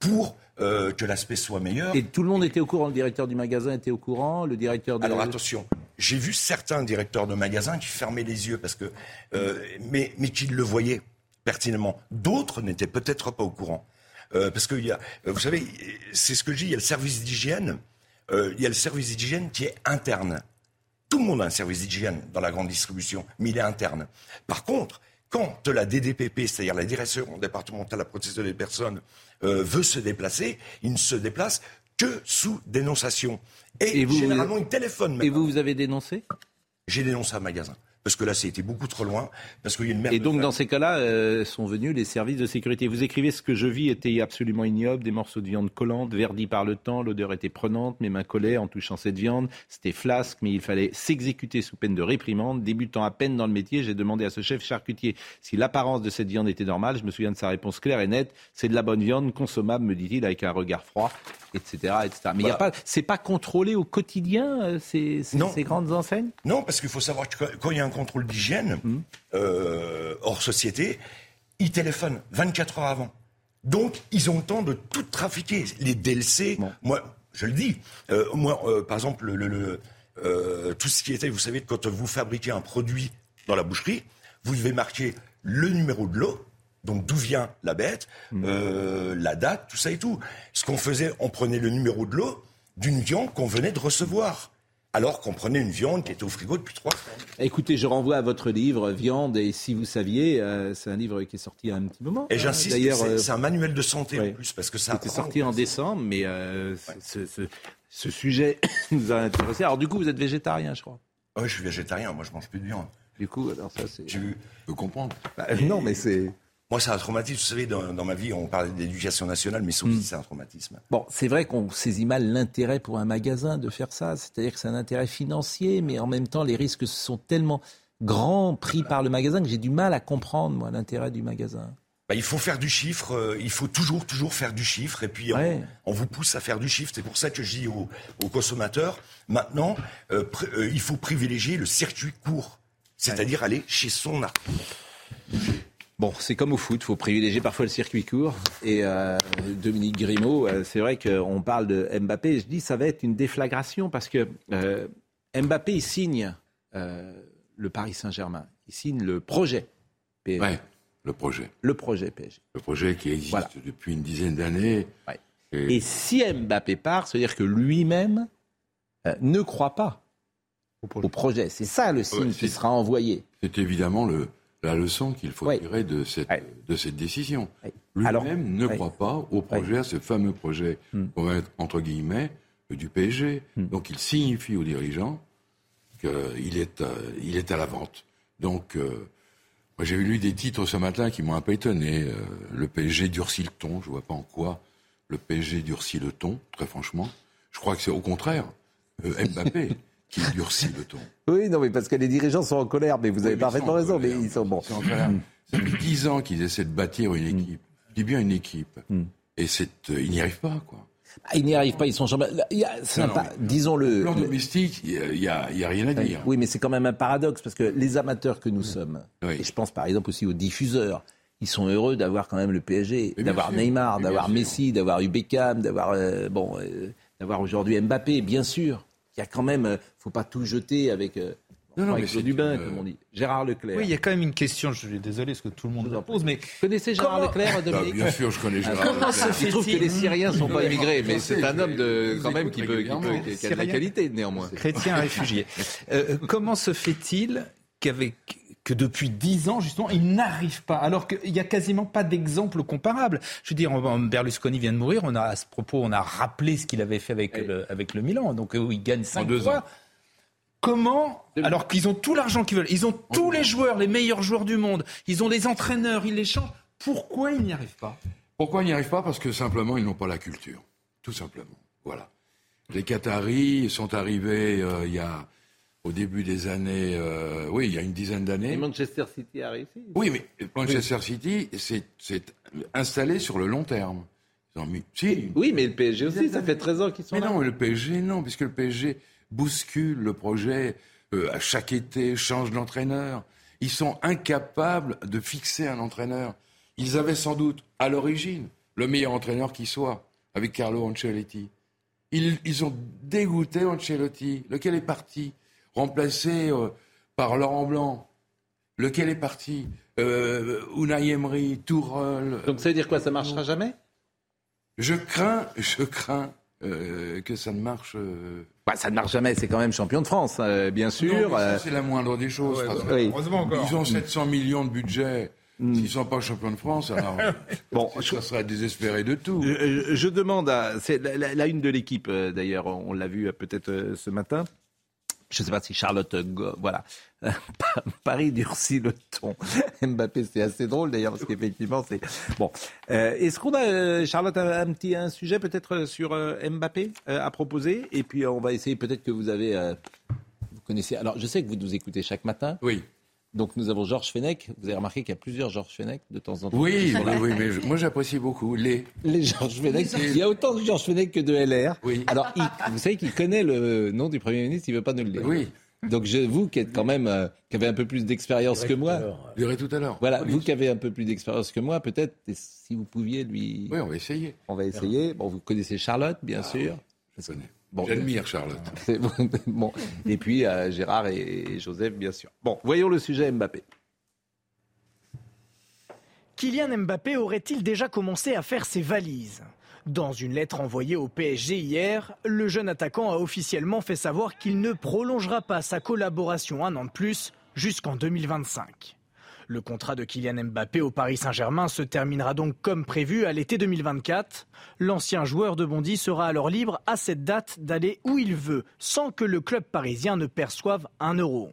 pour euh, que l'aspect soit meilleur. Et tout le monde était au courant, le directeur du magasin était au courant, le directeur de... Alors attention, j'ai vu certains directeurs de magasins qui fermaient les yeux parce que, euh, mais, mais qui le voyaient pertinemment. D'autres n'étaient peut-être pas au courant. Euh, parce que il y a, vous savez, c'est ce que je dis, il y a le service d'hygiène, il y a le service d'hygiène qui est interne. Tout le monde a un service d'hygiène dans la grande distribution, mais il est interne. Par contre, quand la DDPP, c'est-à-dire la direction départementale la protection des personnes, euh, veut se déplacer, il ne se déplace que sous dénonciation. Et, Et vous- généralement, il téléphone même. Et vous, vous avez dénoncé? J'ai dénoncé un magasin. Parce que là, c'était beaucoup trop loin. Parce qu'il y a une merde. Et donc, de dans ces cas-là, euh, sont venus les services de sécurité. Vous écrivez ce que je vis était absolument ignoble, des morceaux de viande collante, verdis par le temps, l'odeur était prenante, mes mains collaient en touchant cette viande, c'était flasque, mais il fallait s'exécuter sous peine de réprimande. Débutant à peine dans le métier, j'ai demandé à ce chef charcutier si l'apparence de cette viande était normale. Je me souviens de sa réponse claire et nette, c'est de la bonne viande, consommable, me dit-il, avec un regard froid, etc. etc. Mais il y a pas, c'est pas contrôlé au quotidien, euh, ces, ces- ces grandes enseignes? Non, parce qu'il faut savoir que quand il y a un contrôle d'hygiène, Mmh. euh, hors société, ils téléphonent 24 heures avant. Donc, ils ont le temps de tout trafiquer. Les DLC, moi, je le dis, euh, moi, euh, par exemple, le, le- le, tout ce qui était, vous savez, quand vous fabriquez un produit dans la boucherie, vous devez marquer le numéro de l'eau, donc d'où vient la bête, euh, la date, tout ça et tout. Ce qu'on faisait, on prenait le numéro de l'eau d'une viande qu'on venait de recevoir. Alors qu'on prenait une viande qui était au frigo depuis trois semaines. Écoutez, je renvoie à votre livre Viande et si vous saviez, euh, c'est un livre qui est sorti il y a un petit moment. Et hein. j'insiste, D'ailleurs, c'est euh, c'est un manuel de santé ouais. en plus, parce que ça C'était sorti en décembre, mais euh, ce, ce- ce sujet [COUGHS] nous a intéressés. Alors du coup, vous êtes végétarien, je crois. Oui, je suis végétarien, moi je mange plus de viande. Du coup, alors ça c'est. Tu peux comprendre. Bah, non, mais c'est. Moi, c'est un traumatisme. Vous savez, dans, dans ma vie, on parlait d'éducation nationale, mais ça aussi, Mm. c'est un traumatisme. Bon, c'est vrai qu'on saisit mal l'intérêt pour un magasin de faire ça. C'est-à-dire que c'est un intérêt financier, mais en même temps, les risques sont tellement grands pris par le magasin que j'ai du mal à comprendre, moi, l'intérêt du magasin. Bah, il faut faire du chiffre, euh, il faut toujours, toujours faire du chiffre, et puis on- Ouais. on, vous pousse à faire du chiffre. C'est pour ça que je dis aux, aux consommateurs, maintenant, euh, euh, il faut privilégier le circuit court, c'est-à-dire aller chez son artisan. Bon, c'est comme au foot, il faut privilégier parfois le circuit court. Et euh, Dominique Grimaud, euh, c'est vrai qu'on parle de Mbappé. Je dis ça va être une déflagration parce que euh, Mbappé il signe euh, le Paris Saint-Germain, il signe le projet PSG. Ouais, le projet. Le projet PSG. Le projet qui existe Voilà. depuis une dizaine d'années. Et- Et si Mbappé part, c'est-à-dire que lui-même euh, ne croit pas au projet. C'est ça le signe Ouais, qui sera envoyé. C'est évidemment le, la leçon qu'il faut tirer de cette, de cette décision. Lui-même ne croit pas au projet, à ce fameux projet, Hmm. entre guillemets, du PSG. Donc il signifie aux dirigeants qu'il est, euh, il est à la vente. Donc, euh, moi j'ai lu des titres ce matin qui m'ont un peu étonné. Euh, le PSG durcit le ton, je vois pas en quoi le PSG durcit le ton, très franchement. Je crois que c'est au contraire euh, Mbappé [LAUGHS] qui durcit le ton. [LAUGHS] Oui, non, mais parce que les dirigeants sont en colère, mais vous avez parfaitement raison, mais ils sont bons. C'est en colère. Ça fait dix ans qu'ils essaient de bâtir une équipe. Je dis bien une équipe. Et c'est, euh, ils n'y arrivent pas, quoi. Ah, ils n'y arrivent pas, ils sont champions. Disons-le. Plan domestique, il n'y a, il y a rien à dire. Oui, mais c'est quand même un paradoxe parce que les amateurs que nous sommes, et je pense par exemple aussi aux diffuseurs, ils sont heureux d'avoir quand même le PSG, d'avoir Neymar, d'avoir Messi, d'avoir eu Beckham, d'avoir euh, bon, euh, d'avoir aujourd'hui Mbappé, bien sûr. Il y a quand même, euh, faut pas tout jeter avec. euh, Non, non, mais c'est du bain, une, comme on dit. Gérard Leclerc. Oui, il y a quand même une question, je suis désolé parce que tout le monde la pose, mais Vous connaissez Gérard Comment- Leclerc, Dominique Bah, bien sûr, je connais Gérard Comment Leclerc. se Il trouve que les Syriens ne sont pas immigrés, mais c'est un homme de, quand même qui, peut, qui, peut- régulièrement. qui a de la qualité néanmoins. chrétien réfugié. Euh, comment se fait-il qu'avec que depuis dix ans, justement, il n'arrive pas, alors qu'il n'y a quasiment pas d'exemple comparable. Je veux dire, on- Berlusconi vient de mourir, on a, à ce propos, on a rappelé ce qu'il avait fait avec, le, avec le Milan, donc euh, où il gagne cinq deux fois. ans. Comment, alors qu'ils ont tout l'argent qu'ils veulent, ils ont tous les joueurs, les meilleurs joueurs du monde, ils ont les entraîneurs, ils les changent, pourquoi ils n'y arrivent pas? Pourquoi ils n'y arrivent pas? Parce que simplement, ils n'ont pas la culture. Tout simplement. Voilà. Les Qataris sont arrivés euh, il y a, au début des années, euh, oui, il y a une dizaine d'années. Manchester City a réussi. Oui, mais Manchester City s'est installé sur le long terme. Ils ont mis, si, Oui, mais le PSG aussi, ça fait 13 ans qu'ils sont mais là. non, le PSG, non, puisque le PSG bouscule le projet euh, à chaque été, change d'entraîneur. Ils sont incapables de fixer un entraîneur. Ils avaient sans doute, à l'origine, le meilleur entraîneur qui soit, avec Carlo Ancelotti. Ils, ils ont dégoûté Ancelotti, lequel est parti, remplacé euh, par Laurent Blanc. Lequel est parti euh, Unai Emery, Tourelle. Donc ça veut dire quoi Ça marchera jamais? Je crains, je crains euh, que ça ne marche. euh, Bah, ça ne marche jamais, c'est quand même champion de France, euh, bien sûr. c'est la moindre des choses. Ouais, ouais, heureusement encore. Ils ont 700 millions de budget. S'ils ne sont pas champions de France, [LAUGHS] alors Bon, ça serait désespéré de tout. Je, je demande à. C'est la, la- la une de l'équipe, euh, d'ailleurs, on l'a vu peut-être euh, ce matin. Je ne sais pas si Charlotte. voilà. [LAUGHS] Paris durcit le ton. [LAUGHS] Mbappé, c'est assez drôle d'ailleurs, parce qu'effectivement, c'est. Bon. Euh, Est-ce qu'on a, euh, Charlotte, un, un petit un sujet peut-être sur euh, Mbappé euh, à proposer? Et puis, on va essayer, peut-être que vous avez. vous connaissez. Alors, je sais que vous nous écoutez chaque matin. Oui. Donc, nous avons Georges Fenech. Vous avez remarqué qu'il y a plusieurs Georges Fenech de temps en temps. Oui, oui, oui, mais je- [LAUGHS] moi j'apprécie beaucoup les. Les Georges Fenech. Il y a autant de Georges Fenech que de LR. Oui. Alors, il- vous savez qu'il connaît le nom du Premier ministre, il ne veut pas nous le dire. Oui. Donc, je, vous qui êtes quand même, euh, qui avez un peu plus d'expérience que moi. Je dirai tout à l'heure. Voilà, Oui. vous qui avez un peu plus d'expérience que moi, peut-être, si vous pouviez lui. Oui, on va essayer. On va essayer. Bon, vous connaissez Charlotte, bien Ah sûr. Je connais. Bon, J'admire Charlotte. [LAUGHS] Bon. bon. Et puis euh, Gérard et, et Joseph, bien sûr. Bon, voyons le sujet Mbappé. Kylian Mbappé aurait-il déjà commencé à faire ses valises? Dans une lettre envoyée au PSG hier, le jeune attaquant a officiellement fait savoir qu'il ne prolongera pas sa collaboration un an de plus jusqu'en 2025. Le contrat de Kylian Mbappé au Paris Saint-Germain se terminera donc comme prévu à l'été 2024. L'ancien joueur de Bondy sera alors libre à cette date d'aller où il veut, sans que le club parisien ne perçoive un euro.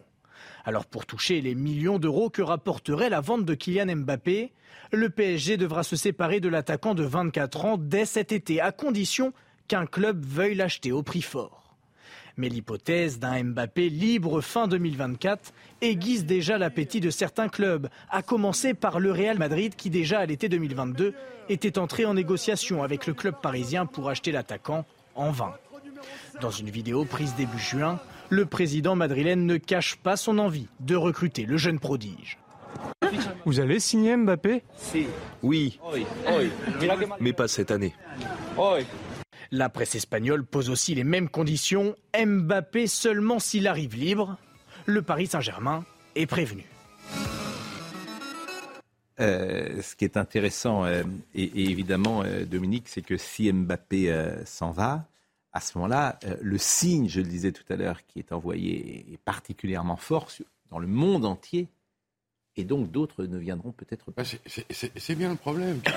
Alors pour toucher les millions d'euros que rapporterait la vente de Kylian Mbappé, le PSG devra se séparer de l'attaquant de 24 ans dès cet été, à condition qu'un club veuille l'acheter au prix fort. Mais l'hypothèse d'un Mbappé libre fin 2024 aiguise déjà l'appétit de certains clubs, à commencer par le Real Madrid qui déjà à l'été 2022 était entré en négociation avec le club parisien pour acheter l'attaquant en vain. Dans une vidéo prise début juin, le président madrilène ne cache pas son envie de recruter le jeune prodige. Vous allez signer Mbappé? Oui, mais pas cette année. La presse espagnole pose aussi les mêmes conditions. Mbappé seulement s'il arrive libre. Le Paris Saint-Germain est prévenu. Euh, ce qui est intéressant, euh, et, et évidemment, euh, Dominique, c'est que si Mbappé euh, s'en va, à ce moment-là, euh, le signe, je le disais tout à l'heure, qui est envoyé est particulièrement fort sur- dans le monde entier. Et donc d'autres ne viendront peut-être pas. Bah, c'est- bien le problème qui,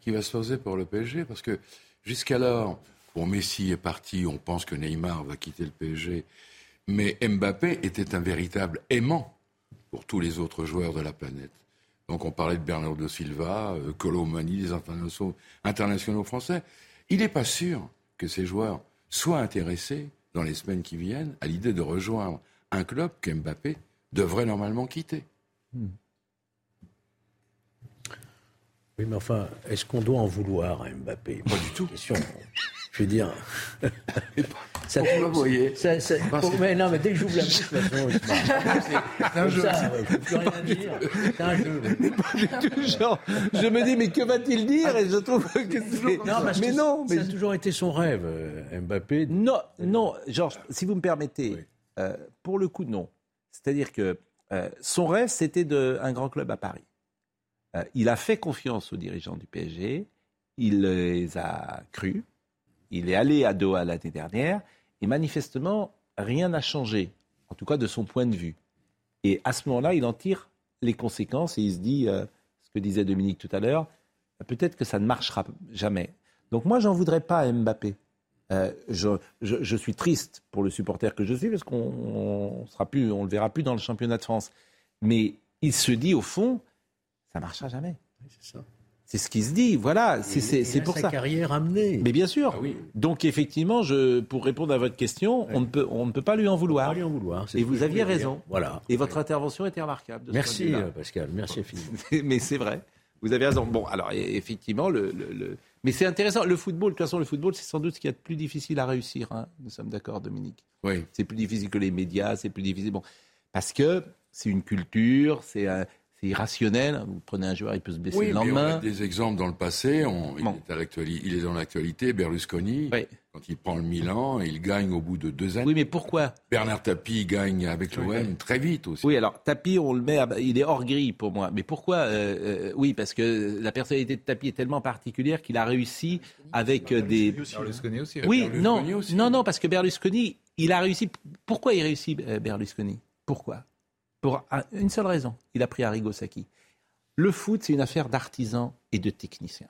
qui va se poser pour le PSG, parce que jusqu'alors, bon, Messi est parti, on pense que Neymar va quitter le PSG, mais Mbappé était un véritable aimant pour tous les autres joueurs de la planète. Donc on parlait de Bernardo Silva, euh, Colomani, les internationaux, internationaux français. Il n'est pas sûr que ces joueurs soient intéressés dans les semaines qui viennent à l'idée de rejoindre un club que Mbappé devrait normalement quitter. Oui, mais enfin, est-ce qu'on doit en vouloir à Mbappé? Pas du tout. Question. Je veux dire. [LAUGHS] ça, Vous voyez. ça- ça- pour- mais non, mais dès que j'ouvre la bouche, de toute façon, il se marre. C'est un jeu. ça, ouais, plus rien dire. C'est un jeu. Genre, je me dis, mais que va-t-il dire Et je trouve que c'est. Non, parce mais que non, ça mais a toujours été son rêve, euh, Mbappé. Non, non, Georges, si vous me permettez, euh, pour le coup, non. C'est-à-dire que euh, son rêve, c'était un grand club à Paris. Euh, il a fait confiance aux dirigeants du PSG, il les a crus, il est allé à Doha l'année dernière, et manifestement, rien n'a changé, en tout cas de son point de vue. Et à ce moment-là, il en tire les conséquences et il se dit, euh, ce que disait Dominique tout à l'heure, peut-être que ça ne marchera jamais. Donc moi, j'en voudrais pas à Mbappé. Euh, je, suis triste pour le supporter que je suis parce qu'on sera plus, on le verra plus dans le championnat de France. Mais il se dit au fond, ça marchera jamais. c'est ça. C'est ce qui se dit, voilà. C'est pour sa ça. carrière amenée. Mais bien sûr. Ah oui. Donc effectivement, je, pour répondre à votre question, on ne peut, on ne peut pas lui en vouloir. Pas lui en vouloir. Et vous aviez dire. raison. Voilà. Et votre intervention était remarquable. de Merci Pascal, merci infiniment. [LAUGHS] Mais c'est vrai. Vous avez raison. Bon, alors e- effectivement, le, le- le- mais c'est intéressant. Le football, de toute façon, le football, c'est sans doute ce qu'il y a de plus difficile à réussir. hein. Nous sommes d'accord, Dominique. Oui. C'est plus difficile que les médias, c'est plus difficile. Bon, parce que c'est une culture, c'est un- c'est irrationnel. Vous prenez un joueur, il peut se blesser Oui, le mais on a lendemain. des exemples dans le passé. On- il, est à il est dans l'actualité. Berlusconi, quand il prend le Milan, il gagne au bout de deux années. Oui, mais pourquoi Bernard Tapie gagne avec l'OM très vite aussi. Oui, alors Tapi, on le met, à- il est hors grille pour moi. Mais pourquoi euh, euh, Oui, parce que la personnalité de Tapi est tellement particulière qu'il a réussi avec euh, des. Berlusconi aussi. Oui, non, aussi. non, non, parce que Berlusconi, il a réussi. Pourquoi il réussit Berlusconi? Pourquoi? Pour un- une seule raison. Il a pris Arrigo Sacchi. Le foot, c'est une affaire d'artisans et de techniciens.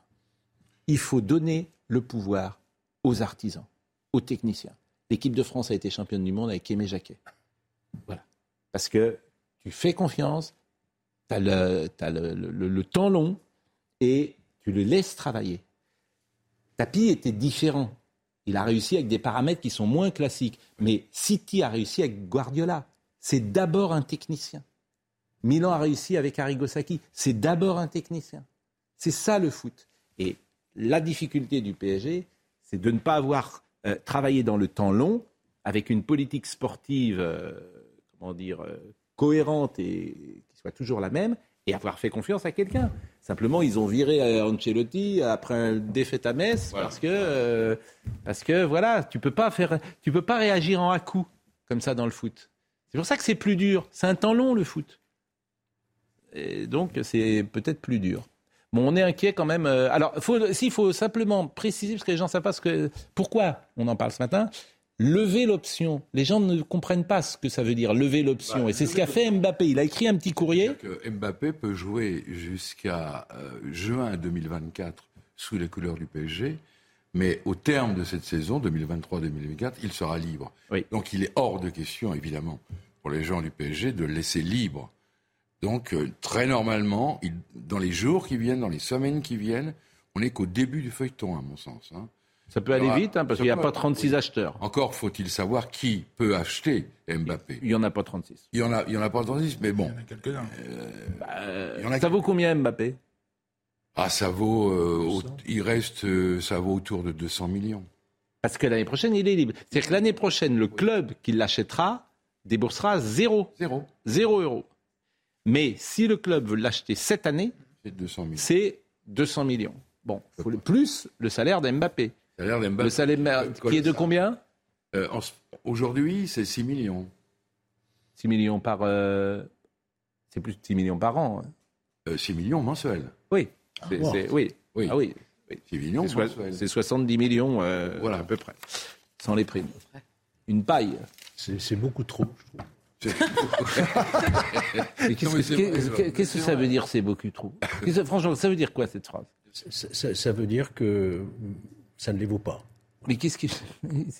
Il faut donner le pouvoir aux artisans, aux techniciens. L'équipe de France a été championne du monde avec Aimé Jacquet. Voilà. Parce que tu fais confiance, tu as, le- le temps long et tu le laisses travailler. Tapi était différent. Il a réussi avec des paramètres qui sont moins classiques. Mais City a réussi avec Guardiola. C'est d'abord un technicien. Milan a réussi avec Arrigo Sacchi. C'est d'abord un technicien. C'est ça le foot. Et la difficulté du PSG, c'est de ne pas avoir euh, travaillé dans le temps long avec une politique sportive, euh, comment dire, euh, cohérente et qui soit toujours la même, et avoir fait confiance à quelqu'un. Simplement, ils ont viré Ancelotti après une défaite à Metz parce que euh, parce que voilà, tu peux pas faire, tu peux pas réagir en à coup comme ça dans le foot. C'est pour ça que c'est plus dur. C'est un temps long le foot. Et donc c'est peut-être plus dur. Bon, on est inquiet quand même. euh, Alors, faut, s'il faut simplement préciser, parce que les gens ne savent pas ce que, pourquoi on en parle ce matin, lever l'option. Les gens ne comprennent pas ce que ça veut dire, lever l'option. Bah, Et c'est ce qu'a fait Mbappé. Il a écrit un petit courrier. que Mbappé peut jouer jusqu'à euh, juin 2024 sous les couleurs du PSG, mais au terme de cette saison 2023-2024, il sera libre. Donc il est hors de question, évidemment, pour les gens du PSG de le laisser libre. Donc euh, très normalement, il- dans les jours qui viennent, dans les semaines qui viennent, on n'est qu'au début du feuilleton, à mon sens. hein. Ça peut aller Alors, vite, hein, parce qu'il n'y a pas 36 acheteurs. Encore faut-il savoir qui peut acheter Mbappé. Il n'y en a pas 36. Il y en a, il y en a pas 36, mais bon. Quelques-uns. Euh, Il y en a ça vaut combien Mbappé? Ah, ça vaut, euh, il reste, euh, ça vaut autour de 200 millions. Parce que l'année prochaine, il est libre. C'est-à-dire que l'année prochaine, le club qui l'achètera déboursera zéro. Zéro. Zéro euro. Mais si le club veut l'acheter cette année, c'est 200 millions. C'est 200 millions. Bon, faut le plus le salaire d'Mbappé. salaire d'Mbappé. Le salaire qui est de combien Euh, Aujourd'hui, c'est 6 millions. 6 millions par. euh, C'est plus de 6 millions par an. hein. 6 millions mensuels. Oui. Oui. Oui. Ah oui. oui. 6 millions C'est soi- mensuels. C'est 70 millions euh, Voilà. à peu près. Sans les primes. Une paille. C'est beaucoup trop, je trouve. Qu'est-ce que- ça veut dire, c'est beaucoup trop? Franchement, ça veut dire quoi cette phrase? Ça, ça- ça veut dire que ça ne les vaut pas. Mais qu'est-ce qui.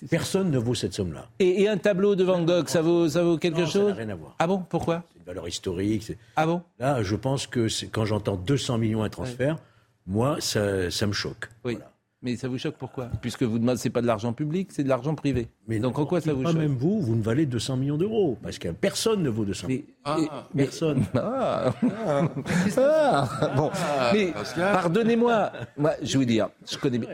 Personne ne vaut cette somme-là. Et, et un tableau de Van Gogh, ça vaut, ça vaut quelque Non, ça chose? n'a rien à voir. Ah bon? Pourquoi? Valeur historique. Ah bon? Là, je pense que quand j'entends 200 millions à transfert, moi, ça, ça me choque. Oui. Mais ça vous choque pourquoi? Puisque vous demandez, c'est pas de l'argent public, c'est de l'argent privé. Mais Donc en quoi ça vous pas choque? même vous, vous ne valez 200 millions d'euros. Parce que personne ne vaut 200 millions. Ah, personne. [LAUGHS] Ah. Ah, bon, mais pardonnez-moi. Moi, je vais vous dire, je connais bien.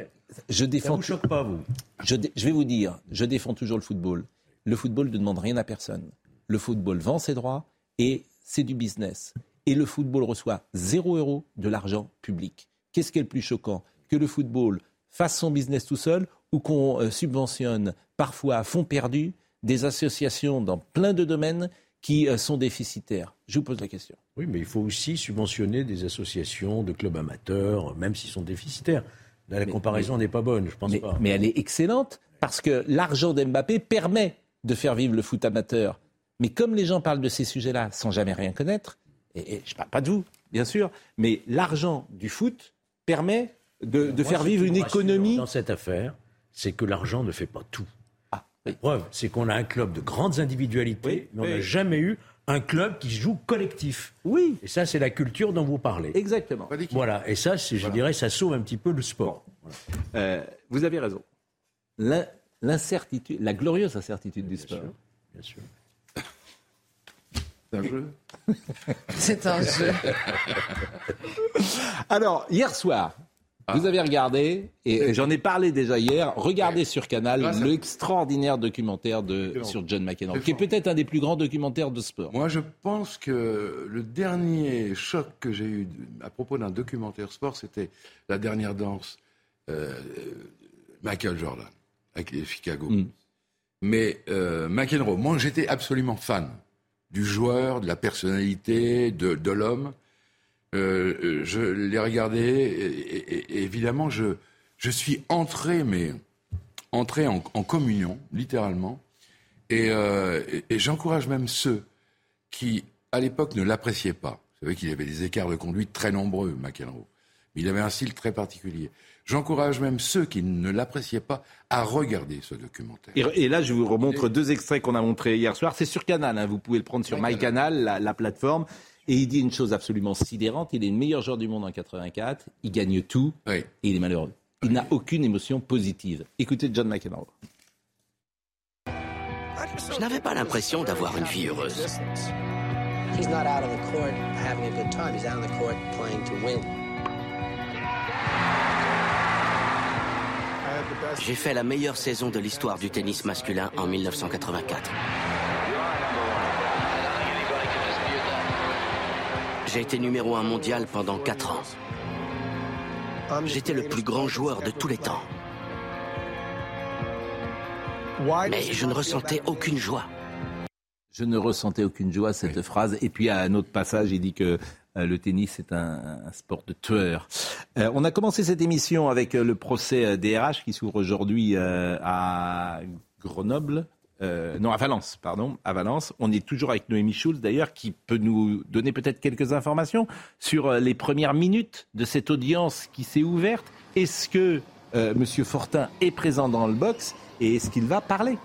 Je défends. vous choque pas, vous? Je vais vous dire, je défends toujours le football. Le football ne demande rien à personne. Le football vend ses droits et c'est du business. Et le football reçoit zéro euro de l'argent public. Qu'est-ce qui est le plus choquant? Que le football fasse son business tout seul ou qu'on euh, subventionne parfois à fond perdu des associations dans plein de domaines qui euh, sont déficitaires? Je vous pose la question. Oui, mais il faut aussi subventionner des associations de clubs amateurs, même s'ils sont déficitaires. Là, la comparaison n'est pas bonne, je pense mais, pas. mais elle est excellente parce que l'argent d'Mbappé permet de faire vivre le foot amateur. Mais comme les gens parlent de ces sujets-là sans jamais rien connaître, et, et je ne parle pas de vous, bien sûr, mais l'argent du foot permet de, de Moi, faire ce vivre qui une économie. Dans cette affaire, c'est que l'argent ne fait pas tout. La preuve, c'est qu'on a un club de grandes individualités, mais on n'a jamais eu un club qui joue collectif. Oui. Et ça, c'est la culture dont vous parlez. Exactement. Voilà. Et ça, je dirais, ça sauve un petit peu le sport. Euh, vous avez raison. L'in- L'incertitude, la glorieuse incertitude du sport. Bien sûr. C'est un jeu. [LAUGHS] C'est un jeu. [LAUGHS] Alors, hier soir, Ah. vous avez regardé, et j'en ai parlé déjà hier, regardez sur Canal à- l'extraordinaire documentaire de, sur John McEnroe, qui est peut-être un des plus grands documentaires de sport. Moi, je pense que le dernier choc que j'ai eu à propos d'un documentaire sport, c'était la dernière danse, euh, Michael Jordan, avec les Chicago. Mm. Mais euh, McEnroe, moi, j'étais absolument fan du joueur, de la personnalité, de, l'homme. Euh, euh, je l'ai regardé et, évidemment, je, je suis entré, mais entré en, communion, littéralement. Euh, et- et j'encourage même ceux qui, à l'époque, ne l'appréciaient pas. Vous savez qu'il avait des écarts de conduite très nombreux, McEnroe. Mais il avait un style très particulier. J'encourage même ceux qui ne l'appréciaient pas à regarder ce documentaire. Et, et là, je vous remontre deux extraits qu'on a montrés hier soir. C'est sur Canal, hein. vous pouvez le prendre sur MyCanal, la, la plateforme. Et il dit une chose absolument sidérante. Il est le meilleur joueur du monde en 84. Il gagne tout. Et il est malheureux. Il n'a aucune émotion positive. Écoutez John McEnroe. Je n'avais pas l'impression d'avoir une vie heureuse. J'ai fait la meilleure saison de l'histoire du tennis masculin en 1984. J'ai été numéro un mondial pendant 4 ans. J'étais le plus grand joueur de tous les temps. Mais je ne ressentais aucune joie. Je ne ressentais aucune joie cette phrase. Et puis à un autre passage, il dit que le tennis est un, sport de tueur. Euh, on a commencé cette émission avec euh, le procès euh, DRH qui s'ouvre aujourd'hui euh, à Grenoble. Euh, non, à Valence, pardon, à Valence. On est toujours avec Noémie Schulz, d'ailleurs, qui peut nous donner peut-être quelques informations sur euh, les premières minutes de cette audience qui s'est ouverte. Est-ce que euh, Monsieur Fortin est présent dans le box et est-ce qu'il va parler?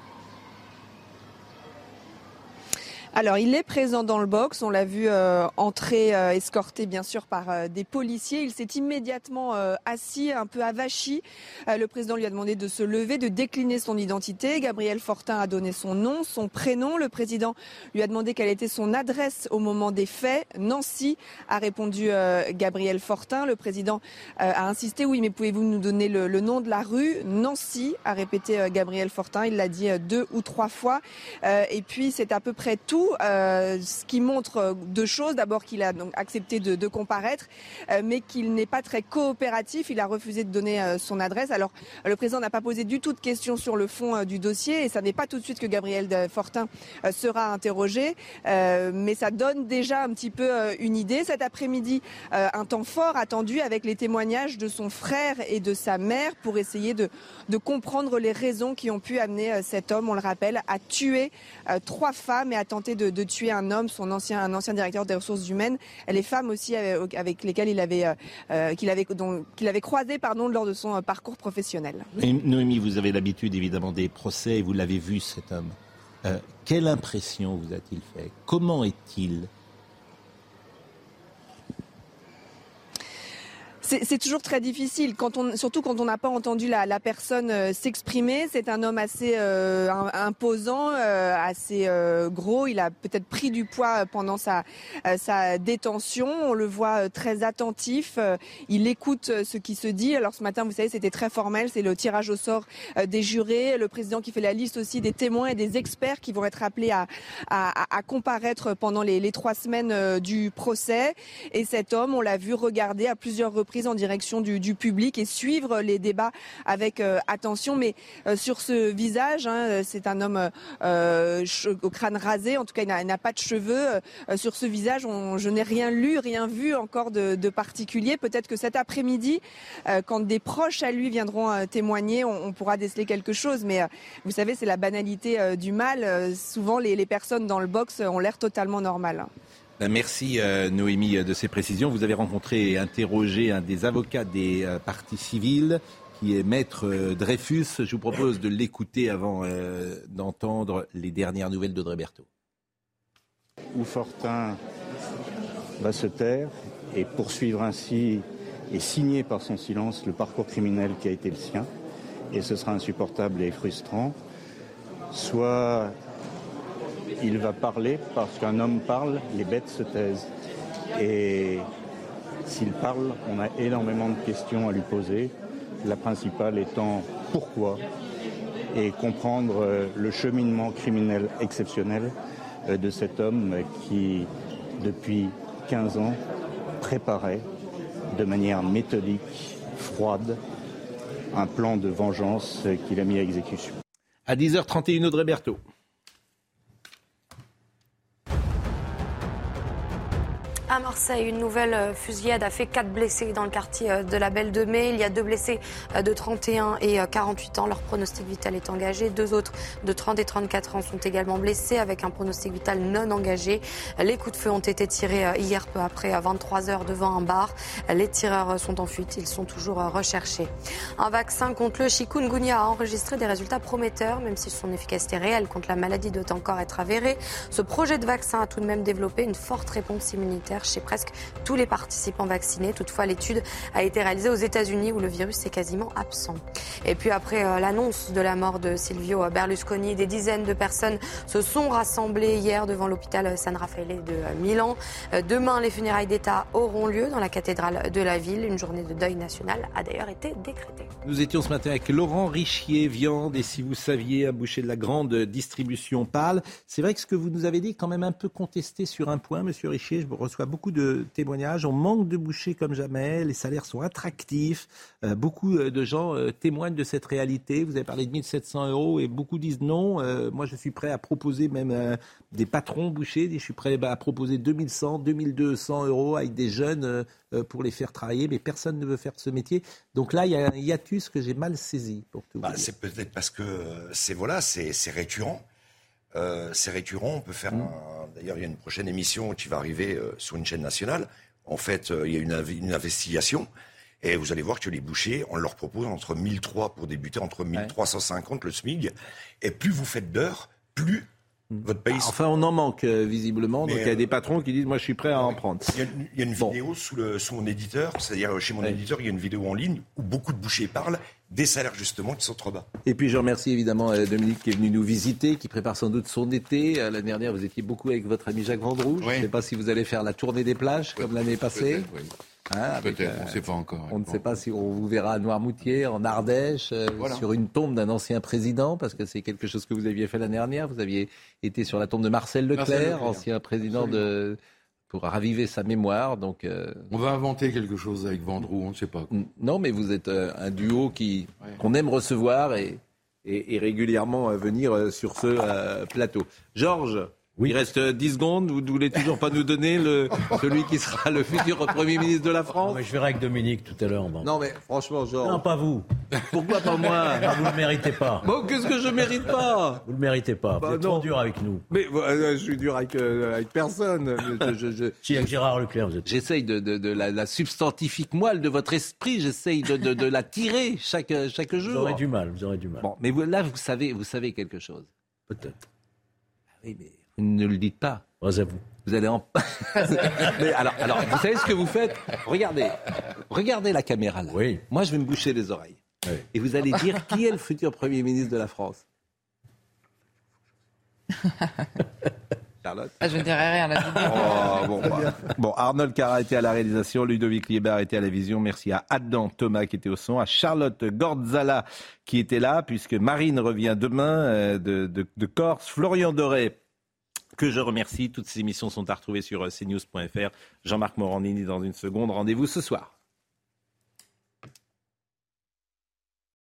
Alors, il est présent dans le box. On l'a vu euh, entrer, euh, escorté bien sûr par euh, des policiers. Il s'est immédiatement assis, un peu avachi. Le président lui a demandé de se lever, de décliner son identité. Gabriel Fortin a donné son nom, son prénom. Le président lui a demandé quelle était son adresse au moment des faits. Nancy a répondu Gabriel Fortin. Le président a insisté. Oui, mais pouvez-vous nous donner le, le nom de la rue? Nancy a répété Gabriel Fortin. Il l'a dit deux ou trois fois. Et puis, c'est à peu près tout. Euh, ce qui montre euh, deux choses. D'abord qu'il a donc accepté de, comparaître, euh, mais qu'il n'est pas très coopératif. Il a refusé de donner son adresse. Alors le président n'a pas posé du tout de questions sur le fond du dossier et ça n'est pas tout de suite que Gabriel Fortin sera interrogé, mais ça donne déjà un petit peu une idée. Cet après-midi, un temps fort attendu avec les témoignages de son frère et de sa mère pour essayer de, de comprendre les raisons qui ont pu amener cet homme, on le rappelle, à tuer trois femmes et à tenter de, tuer un homme, son ancien, un ancien directeur des ressources humaines, les femmes aussi euh, avec lesquelles il avait, euh, euh, qu'il avait, dont- qu'il avait croisé pardon, lors de son parcours professionnel. Et Noémie, vous avez l'habitude évidemment des procès et vous l'avez vu cet homme. Quelle impression vous a-t-il fait? Comment est-il C'est toujours très difficile, surtout quand on n'a pas entendu la, personne euh, s'exprimer. C'est un homme assez euh, im- imposant, euh, assez gros. Il a peut-être pris du poids pendant sa, détention. On le voit très attentif. Il écoute ce qui se dit. Alors ce matin, vous savez, c'était très formel. C'est le tirage au sort des jurés. Le président qui fait la liste aussi des témoins et des experts qui vont être appelés à, comparaître pendant les, trois semaines du procès. Et cet homme, on l'a vu regarder à plusieurs reprises en direction du, public et suivre les débats avec euh, attention. Mais euh, sur ce visage, hein, c'est un homme euh, au crâne rasé. En tout cas, il n'a pas de cheveux. Euh, sur ce visage, je n'ai rien lu, rien vu encore de, particulier. Peut-être que cet après-midi, euh, quand des proches à lui viendront euh, témoigner, on, pourra déceler quelque chose. Mais euh, vous savez, c'est la banalité euh, du mal. Euh, souvent, les, les personnes dans le box ont l'air totalement normales. Ben, Merci euh, Noémie euh, de ces précisions. Vous avez rencontré et interrogé un des avocats des euh, parties civiles qui est maître Dreyfus. Je vous propose de l'écouter avant d'entendre les dernières nouvelles d'Audrey Berthaud. Où Fortin va se taire et poursuivre ainsi et signer par son silence le parcours criminel qui a été le sien. Et ce sera insupportable et frustrant. Soit il va parler parce qu'un homme parle, les bêtes se taisent. Et s'il parle, on a énormément de questions à lui poser. La principale étant pourquoi et comprendre euh, le cheminement criminel exceptionnel euh, de cet homme qui, depuis 15 ans, préparait de manière méthodique, froide, un plan de vengeance qu'il a mis à exécution. À 10h31, Audrey Berthaud. À Marseille, une nouvelle euh, fusillade a fait quatre blessés dans le quartier euh, de la Belle de Mai. Il y a deux blessés euh, de 31 et 48 ans. Leur pronostic vital est engagé. Deux autres de 30 et 34 ans sont également blessés avec un pronostic vital non engagé. Les coups de feu ont été tirés hier peu après 23 heures devant un bar. Les tireurs sont en fuite. Ils sont toujours recherchés. Un vaccin contre le chikungunya a enregistré des résultats prometteurs, même si son efficacité réelle contre la maladie doit encore être avérée. Ce projet de vaccin a tout de même développé une forte réponse immunitaire chez presque tous les participants vaccinés. Toutefois, l'étude a été réalisée aux États-Unis où le virus est quasiment absent. Et puis après euh, l'annonce de la mort de Silvio Berlusconi, des dizaines de personnes se sont rassemblées hier devant l'hôpital San Raffaele de euh, Milan. Euh, demain, les funérailles d'État auront lieu dans la cathédrale de la ville. Une journée de deuil national a d'ailleurs été décrétée. Nous étions ce matin avec Laurent Richier, viande, et si vous saviez, un boucher de la grande distribution parle. C'est vrai que ce que vous nous avez dit est quand même un peu contesté sur un point, monsieur Richier. Je vous reçois beaucoup de témoignages. On manque de bouchers comme jamais. Les salaires sont attractifs. Euh, beaucoup euh, de gens euh, témoignent de cette réalité. Vous avez parlé de 1700 euros et beaucoup disent non. moi, je suis prêt à proposer même des patrons bouchers. Je suis prêt à proposer 2100, 2200 euros avec des jeunes pour les faire travailler. Mais personne ne veut faire ce métier. Donc là, il y a un hiatus que j'ai mal saisi pour tout. Bah, c'est peut-être parce que c'est voilà, c'est récurrent. Euh, c'est récurrent. On peut faire. Mm. D'ailleurs, il y a une prochaine émission qui va arriver euh, sur une chaîne nationale. En fait, euh, il y a une, investigation. Et vous allez voir que les bouchers, on leur propose entre 1003 pour débuter, entre 1350 le SMIG. Et plus vous faites d'heures, plus. Votre pays. Ah, enfin, on en manque visiblement. donc il y a des patrons qui disent moi je suis prêt à en prendre. Il y a, une vidéo sous, le, sous mon éditeur, c'est-à-dire chez mon éditeur, il y a une vidéo en ligne où beaucoup de bouchers parlent des salaires justement qui sont trop bas. Et puis je remercie évidemment euh, Dominique qui est venu nous visiter, qui prépare sans doute son été. Euh, l'année dernière, vous étiez beaucoup avec votre ami Jacques Vendroux. Je ne sais pas si vous allez faire la tournée des plages comme l'année passée. Hein, peut-être, on ne sait pas encore. On ne sait pas si on vous verra à Noirmoutier, en Ardèche, euh, sur une tombe d'un ancien président, parce que c'est quelque chose que vous aviez fait l'année dernière. Vous aviez été sur la tombe de Marcel Leclerc, ancien président de pour raviver sa mémoire. Donc, euh, On va inventer quelque chose avec Vendroux, on ne sait pas. Non, mais vous êtes euh, un duo qui qu'on aime recevoir et, et, régulièrement euh, venir sur ce plateau. Georges, il reste 10 secondes. Vous ne voulez toujours pas nous donner le, [LAUGHS] celui qui sera le futur Premier ministre de la France? Je verrai avec Dominique tout à l'heure. Non, mais franchement, genre. Non, pas vous. Pourquoi pas moi? [LAUGHS] Vous ne le méritez pas. Bon, qu'est-ce que je mérite pas? Vous ne le méritez pas. Bah, vous êtes trop dur avec nous. Mais je suis dur avec, euh, avec personne. Je, je, [LAUGHS] Si, avec Gérard Leclerc, vous êtes. J'essaye de, de, de la, la, substantifique moelle de votre esprit. J'essaye de, de, de la tirer chaque, chaque jour. Vous aurez du mal. Vous aurez du mal. Bon, mais vous, là, vous savez, vous savez quelque chose. Peut-être. Oui, mais ne le dites pas. À vous. Vous allez en. [LAUGHS] Mais alors, alors, vous savez ce que vous faites? Regardez, regardez la caméra là. Oui. Moi, je vais me boucher les oreilles. Et vous allez dire qui est le futur Premier ministre de la France? [LAUGHS] Charlotte? Ah, Je ne dirai rien là. Oh, bon, bah. [LAUGHS] bon, Arnold Cara était à la réalisation, Ludovic Liebert était à la vision. Merci à Adam Thomas qui était au son, à Charlotte Gordzala qui était là, puisque Marine revient demain euh, de, de, de Corse, Florian Doré que je remercie. Toutes ces émissions sont à retrouver sur euh, cnews.fr. Jean-Marc Morandini dans une seconde. Rendez-vous ce soir.